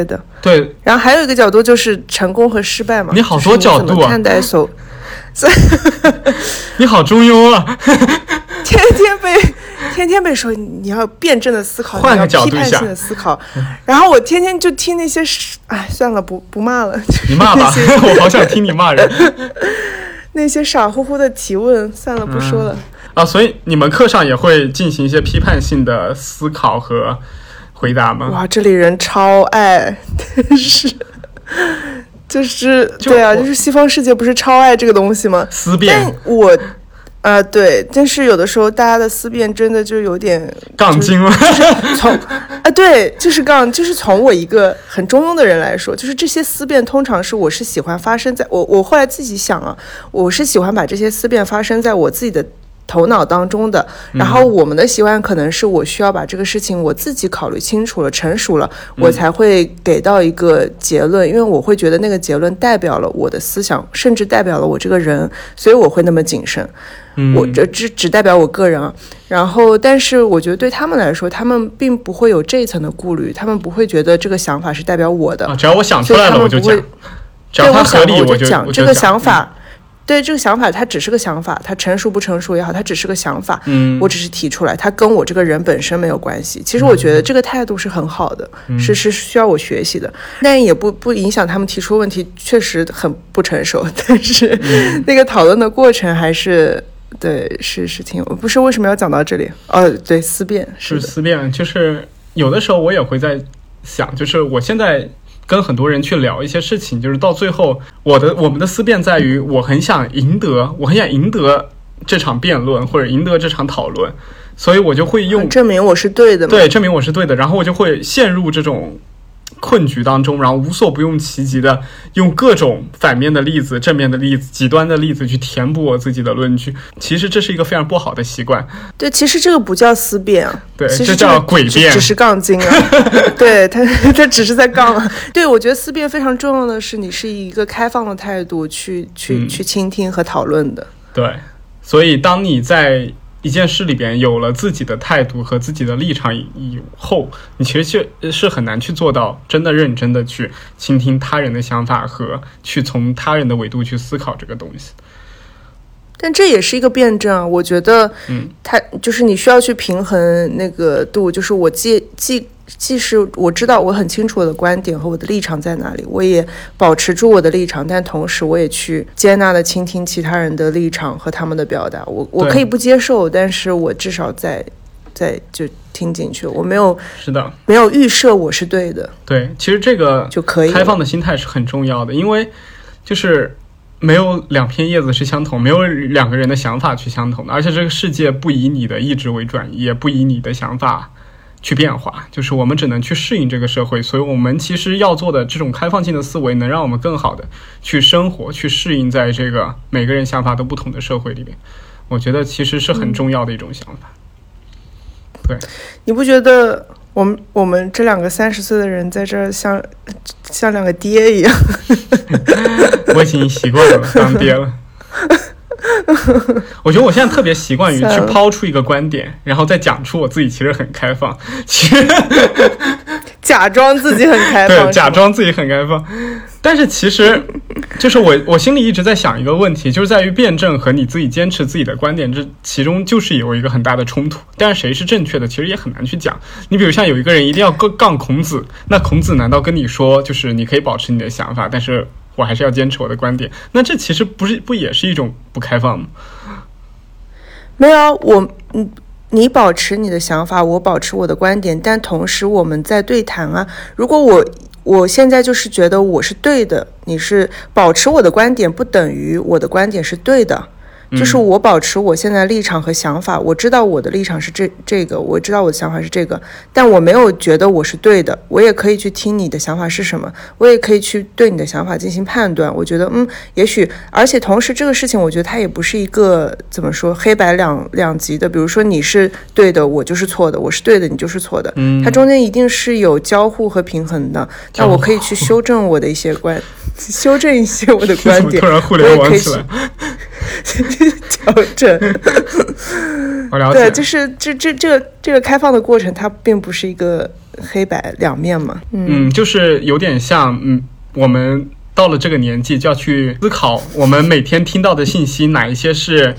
的，
对。
然后还有一个角度就是成功和失败嘛。
你好多角度
啊！看待所，
你好中庸啊！
天天被天天被说你要辩证的思考，
换个
角度批判性的思考。然后我天天就听那些，哎，算了，不不骂了。
你骂吧，我好想听你骂人。
那些傻乎乎的提问，算了，不说了。
啊，所以你们课上也会进行一些批判性的思考和。回答吗？
哇，这里人超爱，但是就是对啊，就是西方世界不是超爱这个东西吗？
思辨，
我啊对，但是有的时候大家的思辨真的就有点
杠精了。
从啊对，就是杠，就是从我一个很中庸的人来说，就是这些思辨通常是我是喜欢发生在我我后来自己想啊，我是喜欢把这些思辨发生在我自己的。头脑当中的，然后我们的习惯可能是我需要把这个事情我自己考虑清楚了、成熟了，我才会给到一个结论，因为我会觉得那个结论代表了我的思想，甚至代表了我这个人，所以我会那么谨慎。我这只只代表我个人啊。然后，但是我觉得对他们来说，他们并不会有这一层的顾虑，他们不会觉得这个想法是代表我的。
只要我想出来了，我就讲。只要他合理，
我
就讲
这个想法。对这个想法，它只是个想法，它成熟不成熟也好，它只是个想法。
嗯，
我只是提出来，它跟我这个人本身没有关系。其实我觉得这个态度是很好的，是是需要我学习的。但也不不影响他们提出问题，确实很不成熟。但是那个讨论的过程还是对，是是挺不是为什么要讲到这里？哦，对，思辨
是思辨，就是有的时候我也会在想，就是我现在。跟很多人去聊一些事情，就是到最后，我的我们的思辨在于，我很想赢得，我很想赢得这场辩论或者赢得这场讨论，所以我就会用
证明我是对的，
对，证明我是对的，然后我就会陷入这种。困局当中，然后无所不用其极的用各种反面的例子、正面的例子、极端的例子去填补我自己的论据。其实这是一个非常不好的习惯。
对，其实这个不叫思辨啊，
对，
这
叫诡辩，
只是杠精啊。对他，他只是在杠。对，我觉得思辨非常重要的是，你是以一个开放的态度去去去倾听和讨论的。
对，所以当你在。一件事里边有了自己的态度和自己的立场以后，你其实是很难去做到真的认真的去倾听他人的想法和去从他人的维度去思考这个东西。
但这也是一个辩证啊，我觉得，
嗯，
他就是你需要去平衡那个度，就是我既既。即使我知道我很清楚我的观点和我的立场在哪里，我也保持住我的立场，但同时我也去接纳的倾听其他人的立场和他们的表达。我我可以不接受，但是我至少在在就听进去。我没有
是的，
没有预设我是对的。
对，其实这个
就可以
开放的心态是很重要的，因为就是没有两片叶子是相同，没有两个人的想法去相同的，而且这个世界不以你的意志为转移，也不以你的想法。去变化，就是我们只能去适应这个社会，所以我们其实要做的这种开放性的思维，能让我们更好的去生活，去适应在这个每个人想法都不同的社会里面。我觉得其实是很重要的一种想法。对，
你不觉得我们我们这两个三十岁的人在这儿像像两个爹一样？
我已经习惯了当爹了。我觉得我现在特别习惯于去抛出一个观点，然后再讲出我自己其实很开放，其实
假装自己很开放，
对，假装自己很开放。但是其实，就是我我心里一直在想一个问题，就是在于辩证和你自己坚持自己的观点，这其中就是有一个很大的冲突。但是谁是正确的，其实也很难去讲。你比如像有一个人一定要杠杠孔子，那孔子难道跟你说，就是你可以保持你的想法，但是我还是要坚持我的观点？那这其实不是不也是一种不开放吗？
没有啊，我嗯，你保持你的想法，我保持我的观点，但同时我们在对谈啊。如果我我现在就是觉得我是对的，你是保持我的观点，不等于我的观点是对的。就是我保持我现在立场和想法，我知道我的立场是这这个，我知道我的想法是这个，但我没有觉得我是对的。我也可以去听你的想法是什么，我也可以去对你的想法进行判断。我觉得，嗯，也许，而且同时这个事情，我觉得它也不是一个怎么说黑白两两极的。比如说你是对的，我就是错的；我是对的，你就是错的。
嗯
它中间一定是有交互和平衡的。那我可以去修正我的一些观，修正一些我的 观点。
突然互
我
联网起来？
调整。
我了
对，
解，
就是这这这个这个开放的过程，它并不是一个黑白两面嘛。嗯，
嗯，就是有点像，嗯，我们到了这个年纪就要去思考，我们每天听到的信息哪一些是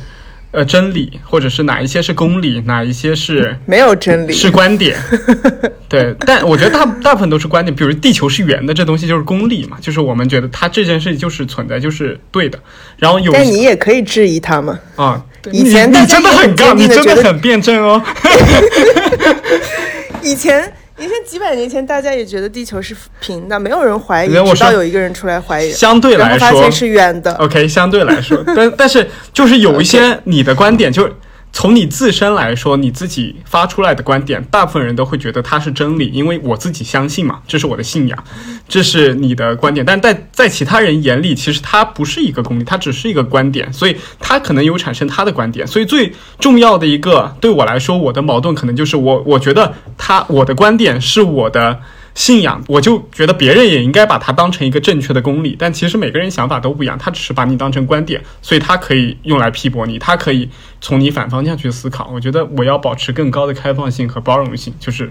呃真理，或者是哪一些是公理，哪一些是
没有真理。
是观点。对，但我觉得大大部分都是观点，比如地球是圆的，这东西就是公理嘛，就是我们觉得它这件事情就是存在，就是对的。然后有
但你也可以质疑它嘛。
啊，
以前
你你真的
很
很杠，你真的很辩证哦。
以前以前几百年前，大家也觉得地球是平的，没有人怀疑，直到有一个人出来怀疑，
相对来说
发现是圆的。
OK，相对来说，但但是就是有一些 你的观点，就是从你自身来说，你自己发出来的观点，大部分人都会觉得它是真理，因为我自己相信嘛，这是我的信仰，这是你的观点。但在在其他人眼里，其实它不是一个公理，它只是一个观点，所以它可能有产生他的观点。所以最重要的一个，对我来说，我的矛盾可能就是我我觉得他我的观点是我的。信仰，我就觉得别人也应该把它当成一个正确的公理，但其实每个人想法都不一样，他只是把你当成观点，所以他可以用来批驳你，他可以从你反方向去思考。我觉得我要保持更高的开放性和包容性，就是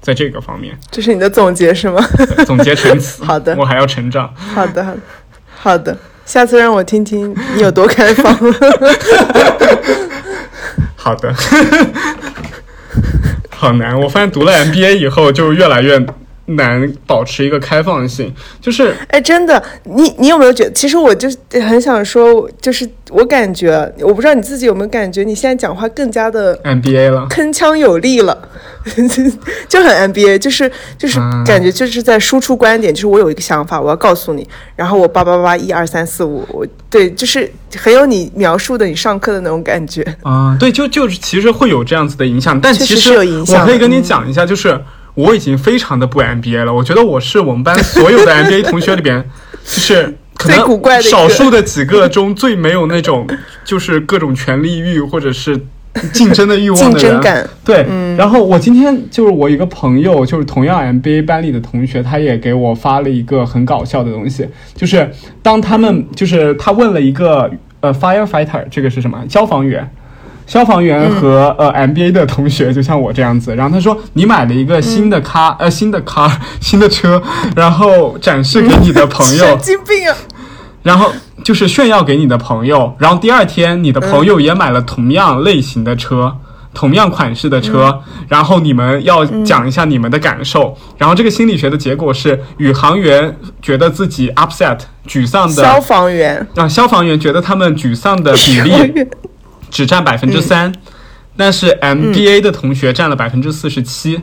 在这个方面
这是你的总结是吗？
总结成词。
好的
我还要成长。
好的，好的，好的。下次让我听听你有多开放。
好的，好难。我发现读了 MBA 以后，就越来越难保持一个开放性，就是
哎，真的，你你有没有觉得？其实我就很想说，就是我感觉，我不知道你自己有没有感觉，你现在讲话更加的
MBA 了。
铿锵有力了，就很 NBA，就是就是
嗯
感觉就是在输出观点，就是我有一个想法，我要告诉你，然后我叭叭叭一二三四五，我对，就是很有你描述的你上课的那种感觉。
啊、对，就就是其实会有这样子的影响，但其实我可以跟你
嗯
讲一下，就是我已经非常的不 MBA 了。我觉得我是我们班所有的 MBA 同学里边，就是可能少数的几个中最没有那种就是各种权力欲或者是竞争的欲望的人。
争感，
对，
嗯
然后我今天就是我一个朋友，就是同样 MBA 班里的同学，他也给我发了一个很搞笑的东西，就是当他们就是他问了一个呃 firefighter 这个是什么消防员。消防员和、呃 MBA 的同学，就像我这样子，然后他说你买了一个新的卡、呃新的卡 新的车，然后展示给你的朋友，
神经病啊！
然后就是炫耀给你的朋友，然后第二天你的朋友也买了同样类型的车。同样款式的车，然后你们要讲一下你们的感受，然后这个心理学的结果是，宇航员觉得自己 upset 沮丧的，
消防员，
啊，消防员觉得他们沮丧的比例
员
只占百分之三，但是 MBA 的同学占了百分之四十七，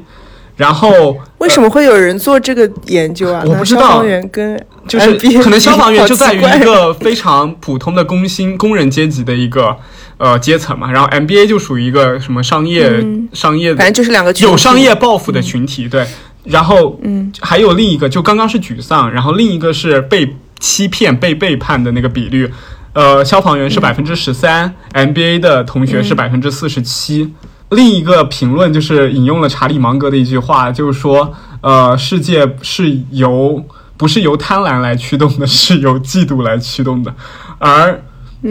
然后
为什么会有人做这个研究啊？
我不知道。
消防员跟
就是可能消防员就在于一个非常普通的工薪工人阶级的一个呃阶层嘛，然后 MBA 就属于一个什么商业、商业的
反正就是两个群体。
有商业抱负的群体，对。然后，嗯，还有另一个，就刚刚是沮丧，然后另一个是被欺骗、被背叛的那个比率。呃，消防员是百分之十三，MBA 的同学是百分之四十七。另一个评论就是引用了查理芒格的一句话，就是说，呃，世界是由不是由贪婪来驱动的，是由嫉妒来驱动的，而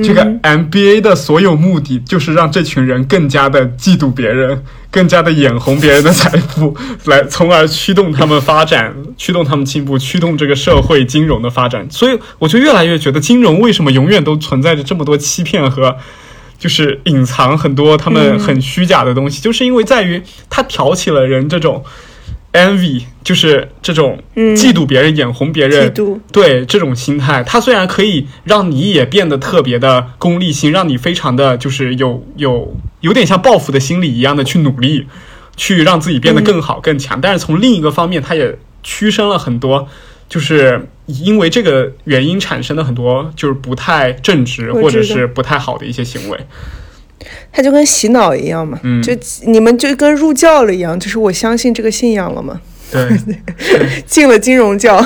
这个 MBA 的所有目的就是让这群人更加的嫉妒别人，更加的眼红别人的财富，来从而驱动他们发展，驱动他们进步，驱动这个社会金融的发展。所以我就越来越觉得，金融为什么永远都存在着这么多欺骗和，就是隐藏很多他们很虚假的东西，就是因为在于它挑起了人这种。Envy 就是这种嫉妒别人、眼红别人，对这种心态，它虽然可以让你也变得特别的功利心，让你非常的就是有有有点像报复的心理一样的去努力，去让自己变得更好、更强，但是从另一个方面，它也驱生了很多，就是因为这个原因产生的很多就是不太正直或者是不太好的一些行为。
它就跟洗脑一样嘛，
嗯
就你们就跟入教了一样，就是我相信这个信仰了嘛，
对，
进了金融教，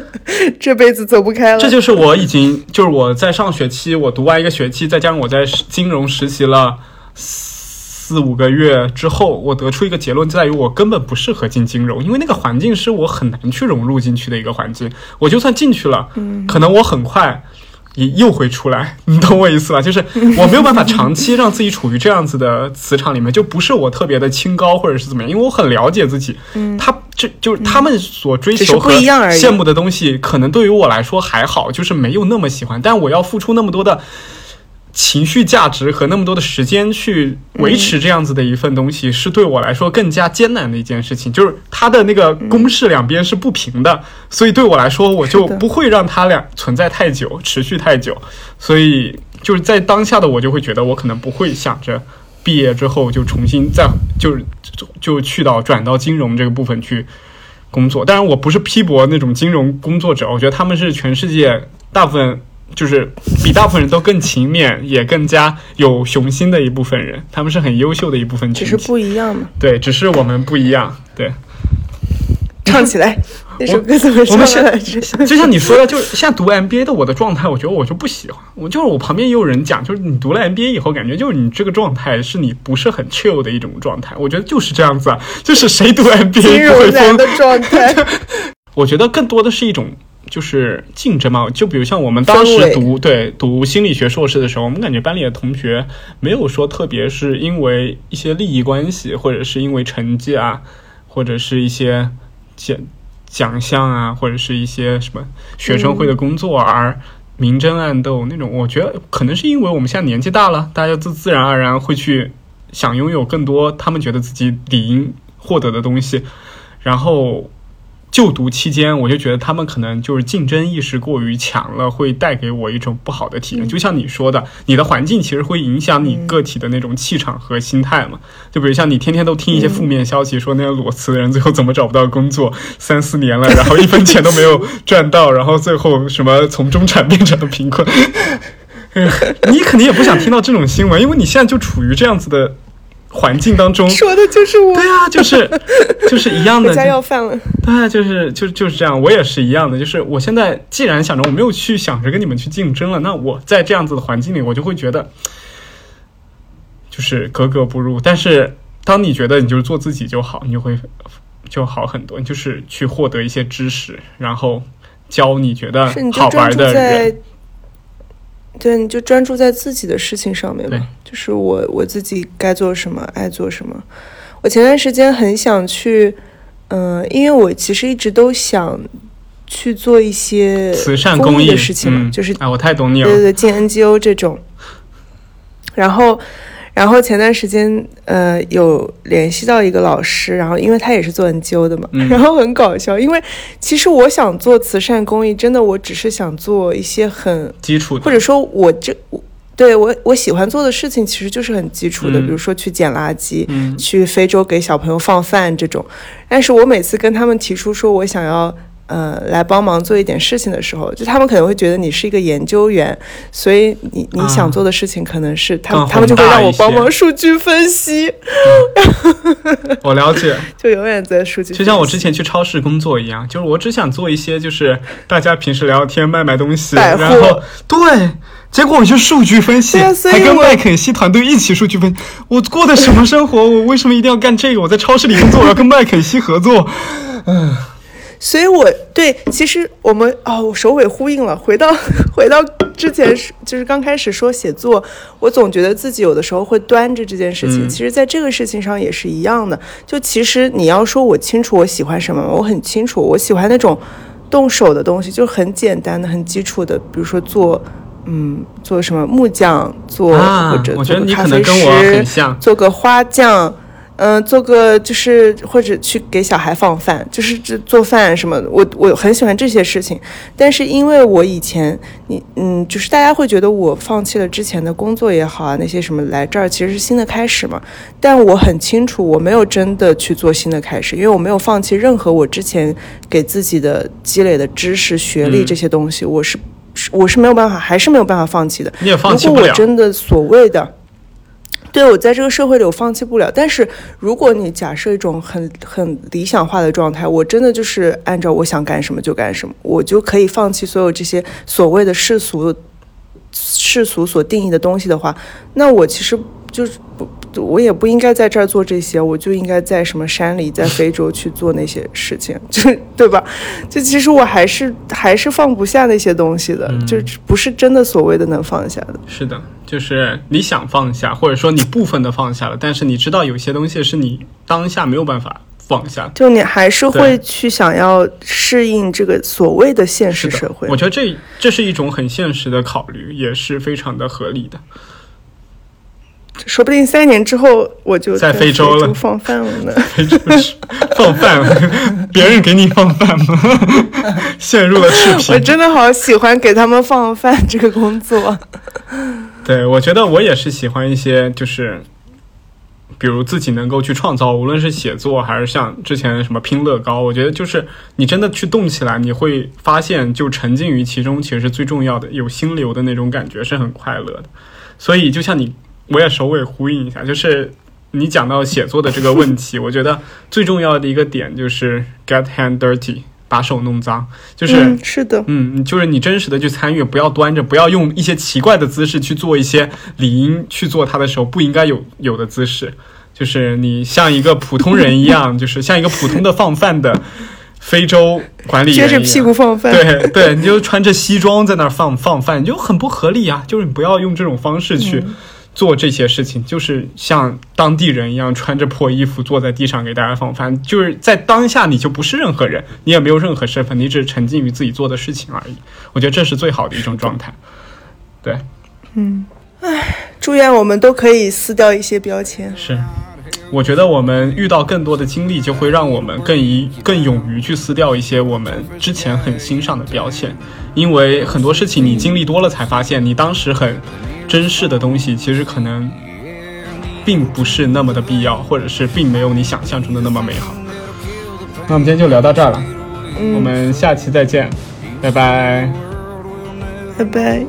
这辈子走不开了。
这就是我已经就是我在上学期，我读完一个学期，再加上我在金融实习了四五个月之后，我得出一个结论，在于我根本不适合进金融，因为那个环境是我很难去融入进去的一个环境。我就算进去了，可能我很快。也又会出来，你懂我意思吧？就是我没有办法长期让自己处于这样子的磁场里面，就不是我特别的清高或者是怎么样，因为我很了解自己。他这就是他们所追求和羡慕的东西，可能对于我来说还好，就是没有那么喜欢。但我要付出那么多的情绪价值和那么多的时间去维持这样子的一份东西，是对我来说更加艰难的一件事情。就是它的那个公式两边是不平的，所以对我来说，我就不会让它俩存在太久，持续太久。所以就是在当下的我就会觉得，我可能不会想着毕业之后就重新再就是就就去到转到金融这个部分去工作。当然，我不是批驳那种金融工作者，我觉得他们是全世界大部分就是比大部分人都更勤勉，也更加有雄心的一部分人，他们是很优秀的一部分
只是。不一样嘛，
对，只是我们不一样。对，
唱起来。那首歌怎么唱
我们现
来着？
就像你说的，就是现在读 MBA 的我的状态，我觉得我就不喜欢。我就是我旁边也有人讲，就是你读了 MBA 以后，感觉就是你这个状态是你不是很 chill 的一种状态。我觉得就是这样子啊，就是谁读
金
MBA 不会疯
的状态，
我觉得更多的是一种就是竞争嘛。就比如像我们当时读对读心理学硕士的时候，我们感觉班里的同学没有说特别是因为一些利益关系，或者是因为成绩啊，或者是一些奖奖项啊，或者是一些什么学生会的工作而。明争暗斗那种，我觉得可能是因为我们现在年纪大了，大家自自然而然会去想拥有更多他们觉得自己理应获得的东西，然后就读期间，我就觉得他们可能就是竞争意识过于强了，会带给我一种不好的体验。就像你说的，你的环境其实会影响你个体的那种气场和心态嘛。就比如像你天天都听一些负面消息，说那些裸辞的人最后怎么找不到工作，三四年了，然后一分钱都没有赚到，然后最后什么从中产变成了贫困。你肯定也不想听到这种新闻，因为你现在就处于这样子的环境当中。
说的就是我。
对啊，就是 就是一样的，
回家要饭了，
对啊，就是就就是这样，我也是一样的。就是我现在既然想着我没有去想着跟你们去竞争了，那我在这样子的环境里，我就会觉得就是格格不入。但是当你觉得你就是做自己就好，你就会就好很多。你就是去获得一些知识，然后教你觉得好玩的人。，
对，你就专注在自己的事情上面
对
嘛。就是我我自己该做什么，爱做什么。我前段时间很想去，嗯、因为我其实一直都想去做一些
慈善
公
益
的事情嘛，
嗯，
就是
啊，我太懂你了
对。对对，进 NGO 这种。然后，然后前段时间呃有联系到一个老师，然后因为他也是做 NGO 的嘛，
嗯。
然后很搞笑，因为其实我想做慈善公益，真的我只是想做一些很
基础的。
或者说我这我对我我喜欢做的事情其实就是很基础的，
嗯。
比如说去捡垃圾，
嗯。
去非洲给小朋友放饭这种。但是我每次跟他们提出说我想要呃来帮忙做一点事情的时候，就他们可能会觉得你是一个研究员，所以你你
啊
想做的事情可能是他
更
们他们就会让我帮忙数据分析，
我了解。
就永远在数据分析。
就像我之前去超市工作一样，就是我只想做一些就是大家平时聊天卖卖东西，然后对，结果我就数据分析，还跟麦肯锡团队一起数据分析。我过的什么生活？我为什么一定要干这个？我在超市里工作，我要跟麦肯锡合作。
所以我对，其实我们哦，我首尾呼应了，回到 回到之前是就是刚开始说写作，我总觉得自己有的时候会端着这件事情。
嗯
其实，在这个事情上也是一样的。就其实你要说我清楚我喜欢什么，我很清楚，我喜欢那种动手的东西，就很简单的、很基础的，比如说做。嗯，做什么木匠，做、
啊
或者做个咖啡师做个花匠，嗯、做个就是或者去给小孩放饭，就是这做饭什么的，我我很喜欢这些事情。但是因为我以前你嗯，就是大家会觉得我放弃了之前的工作也好啊，那些什么来这儿其实是新的开始嘛。但我很清楚，我没有真的去做新的开始，因为我没有放弃任何我之前给自己的积累的知识、学历
嗯
这些东西，我是是我是没有办法，还是没有办法放弃的。
你也放弃
如
不了。
果我真的所谓的，对我在这个社会里我放弃不了。但是如果你假设一种很很理想化的状态，我真的就是按照我想干什么就干什么，我就可以放弃所有这些所谓的世俗世俗所定义的东西的话，那我其实就是不。我也不应该在这儿做这些，我就应该在什么山里，在非洲去做那些事情，就对吧？就其实我还是还是放不下那些东西的，就不是真的所谓的能放下的。
是的，就是你想放下，或者说你部分的放下了，但是你知道有些东西是你当下没有办法放下。
就你还是会去想要适应这个所谓的现实社会
我。觉得这这是一种很现实的考虑，也是非常的合理的。
说不定三年之后我就
在
非
非洲了
放饭了呢。
非洲是放饭，别人给你放饭吗？陷入了赤
我。真的好喜欢给他们放饭这个工作。
对，我觉得我也是喜欢一些，就是比如自己能够去创造，无论是写作还是像之前什么拼乐高，我觉得就是你真的去动起来，你会发现就沉浸于其中，其实是最重要的，有心流的那种感觉是很快乐的。所以就像你，我也首尾呼应一下，就是你讲到写作的这个问题，我觉得最重要的一个点就是 get hand dirty，把手弄脏，就是。
嗯，是的，
嗯，就是你真实的去参与，不要端着，不要用一些奇怪的姿势去做一些理应去做它的时候不应该有有的姿势。就是你像一个普通人一样，就是像一个普通的放饭的非洲管理员
撅，着屁股放饭。
对对，你就穿着西装在那儿放放饭，就很不合理啊！就是你不要用这种方式去
嗯
做这些事情，就是像当地人一样穿着破衣服坐在地上给大家放饭，就是在当下你就不是任何人，你也没有任何身份，你只是沉浸于自己做的事情而已。我觉得这是最好的一种状态。对，
祝愿我们都可以撕掉一些标签。
是。我觉得我们遇到更多的经历，就会让我们更一更勇于去撕掉一些我们之前很欣赏的标签，因为很多事情你经历多了，才发现你当时很珍视的东西，其实可能并不是那么的必要，或者是并没有你想象中的那么美好。那我们今天就聊到这儿了，我们下期再见，拜拜。
拜拜。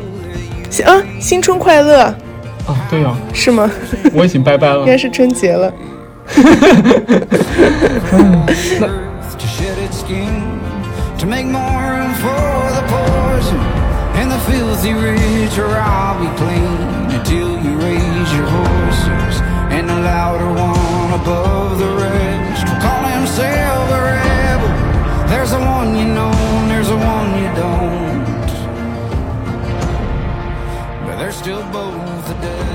新啊，新春快乐
啊，对啊，
是吗？
我已经拜拜了
应。该是春节了。
to shed its skin to make more room for filthy rich or I'll be clean until you raise your voices and the louder one above the rest. Call himself a rebel. There's a one you know and there's a one you don't. But they're still both the devil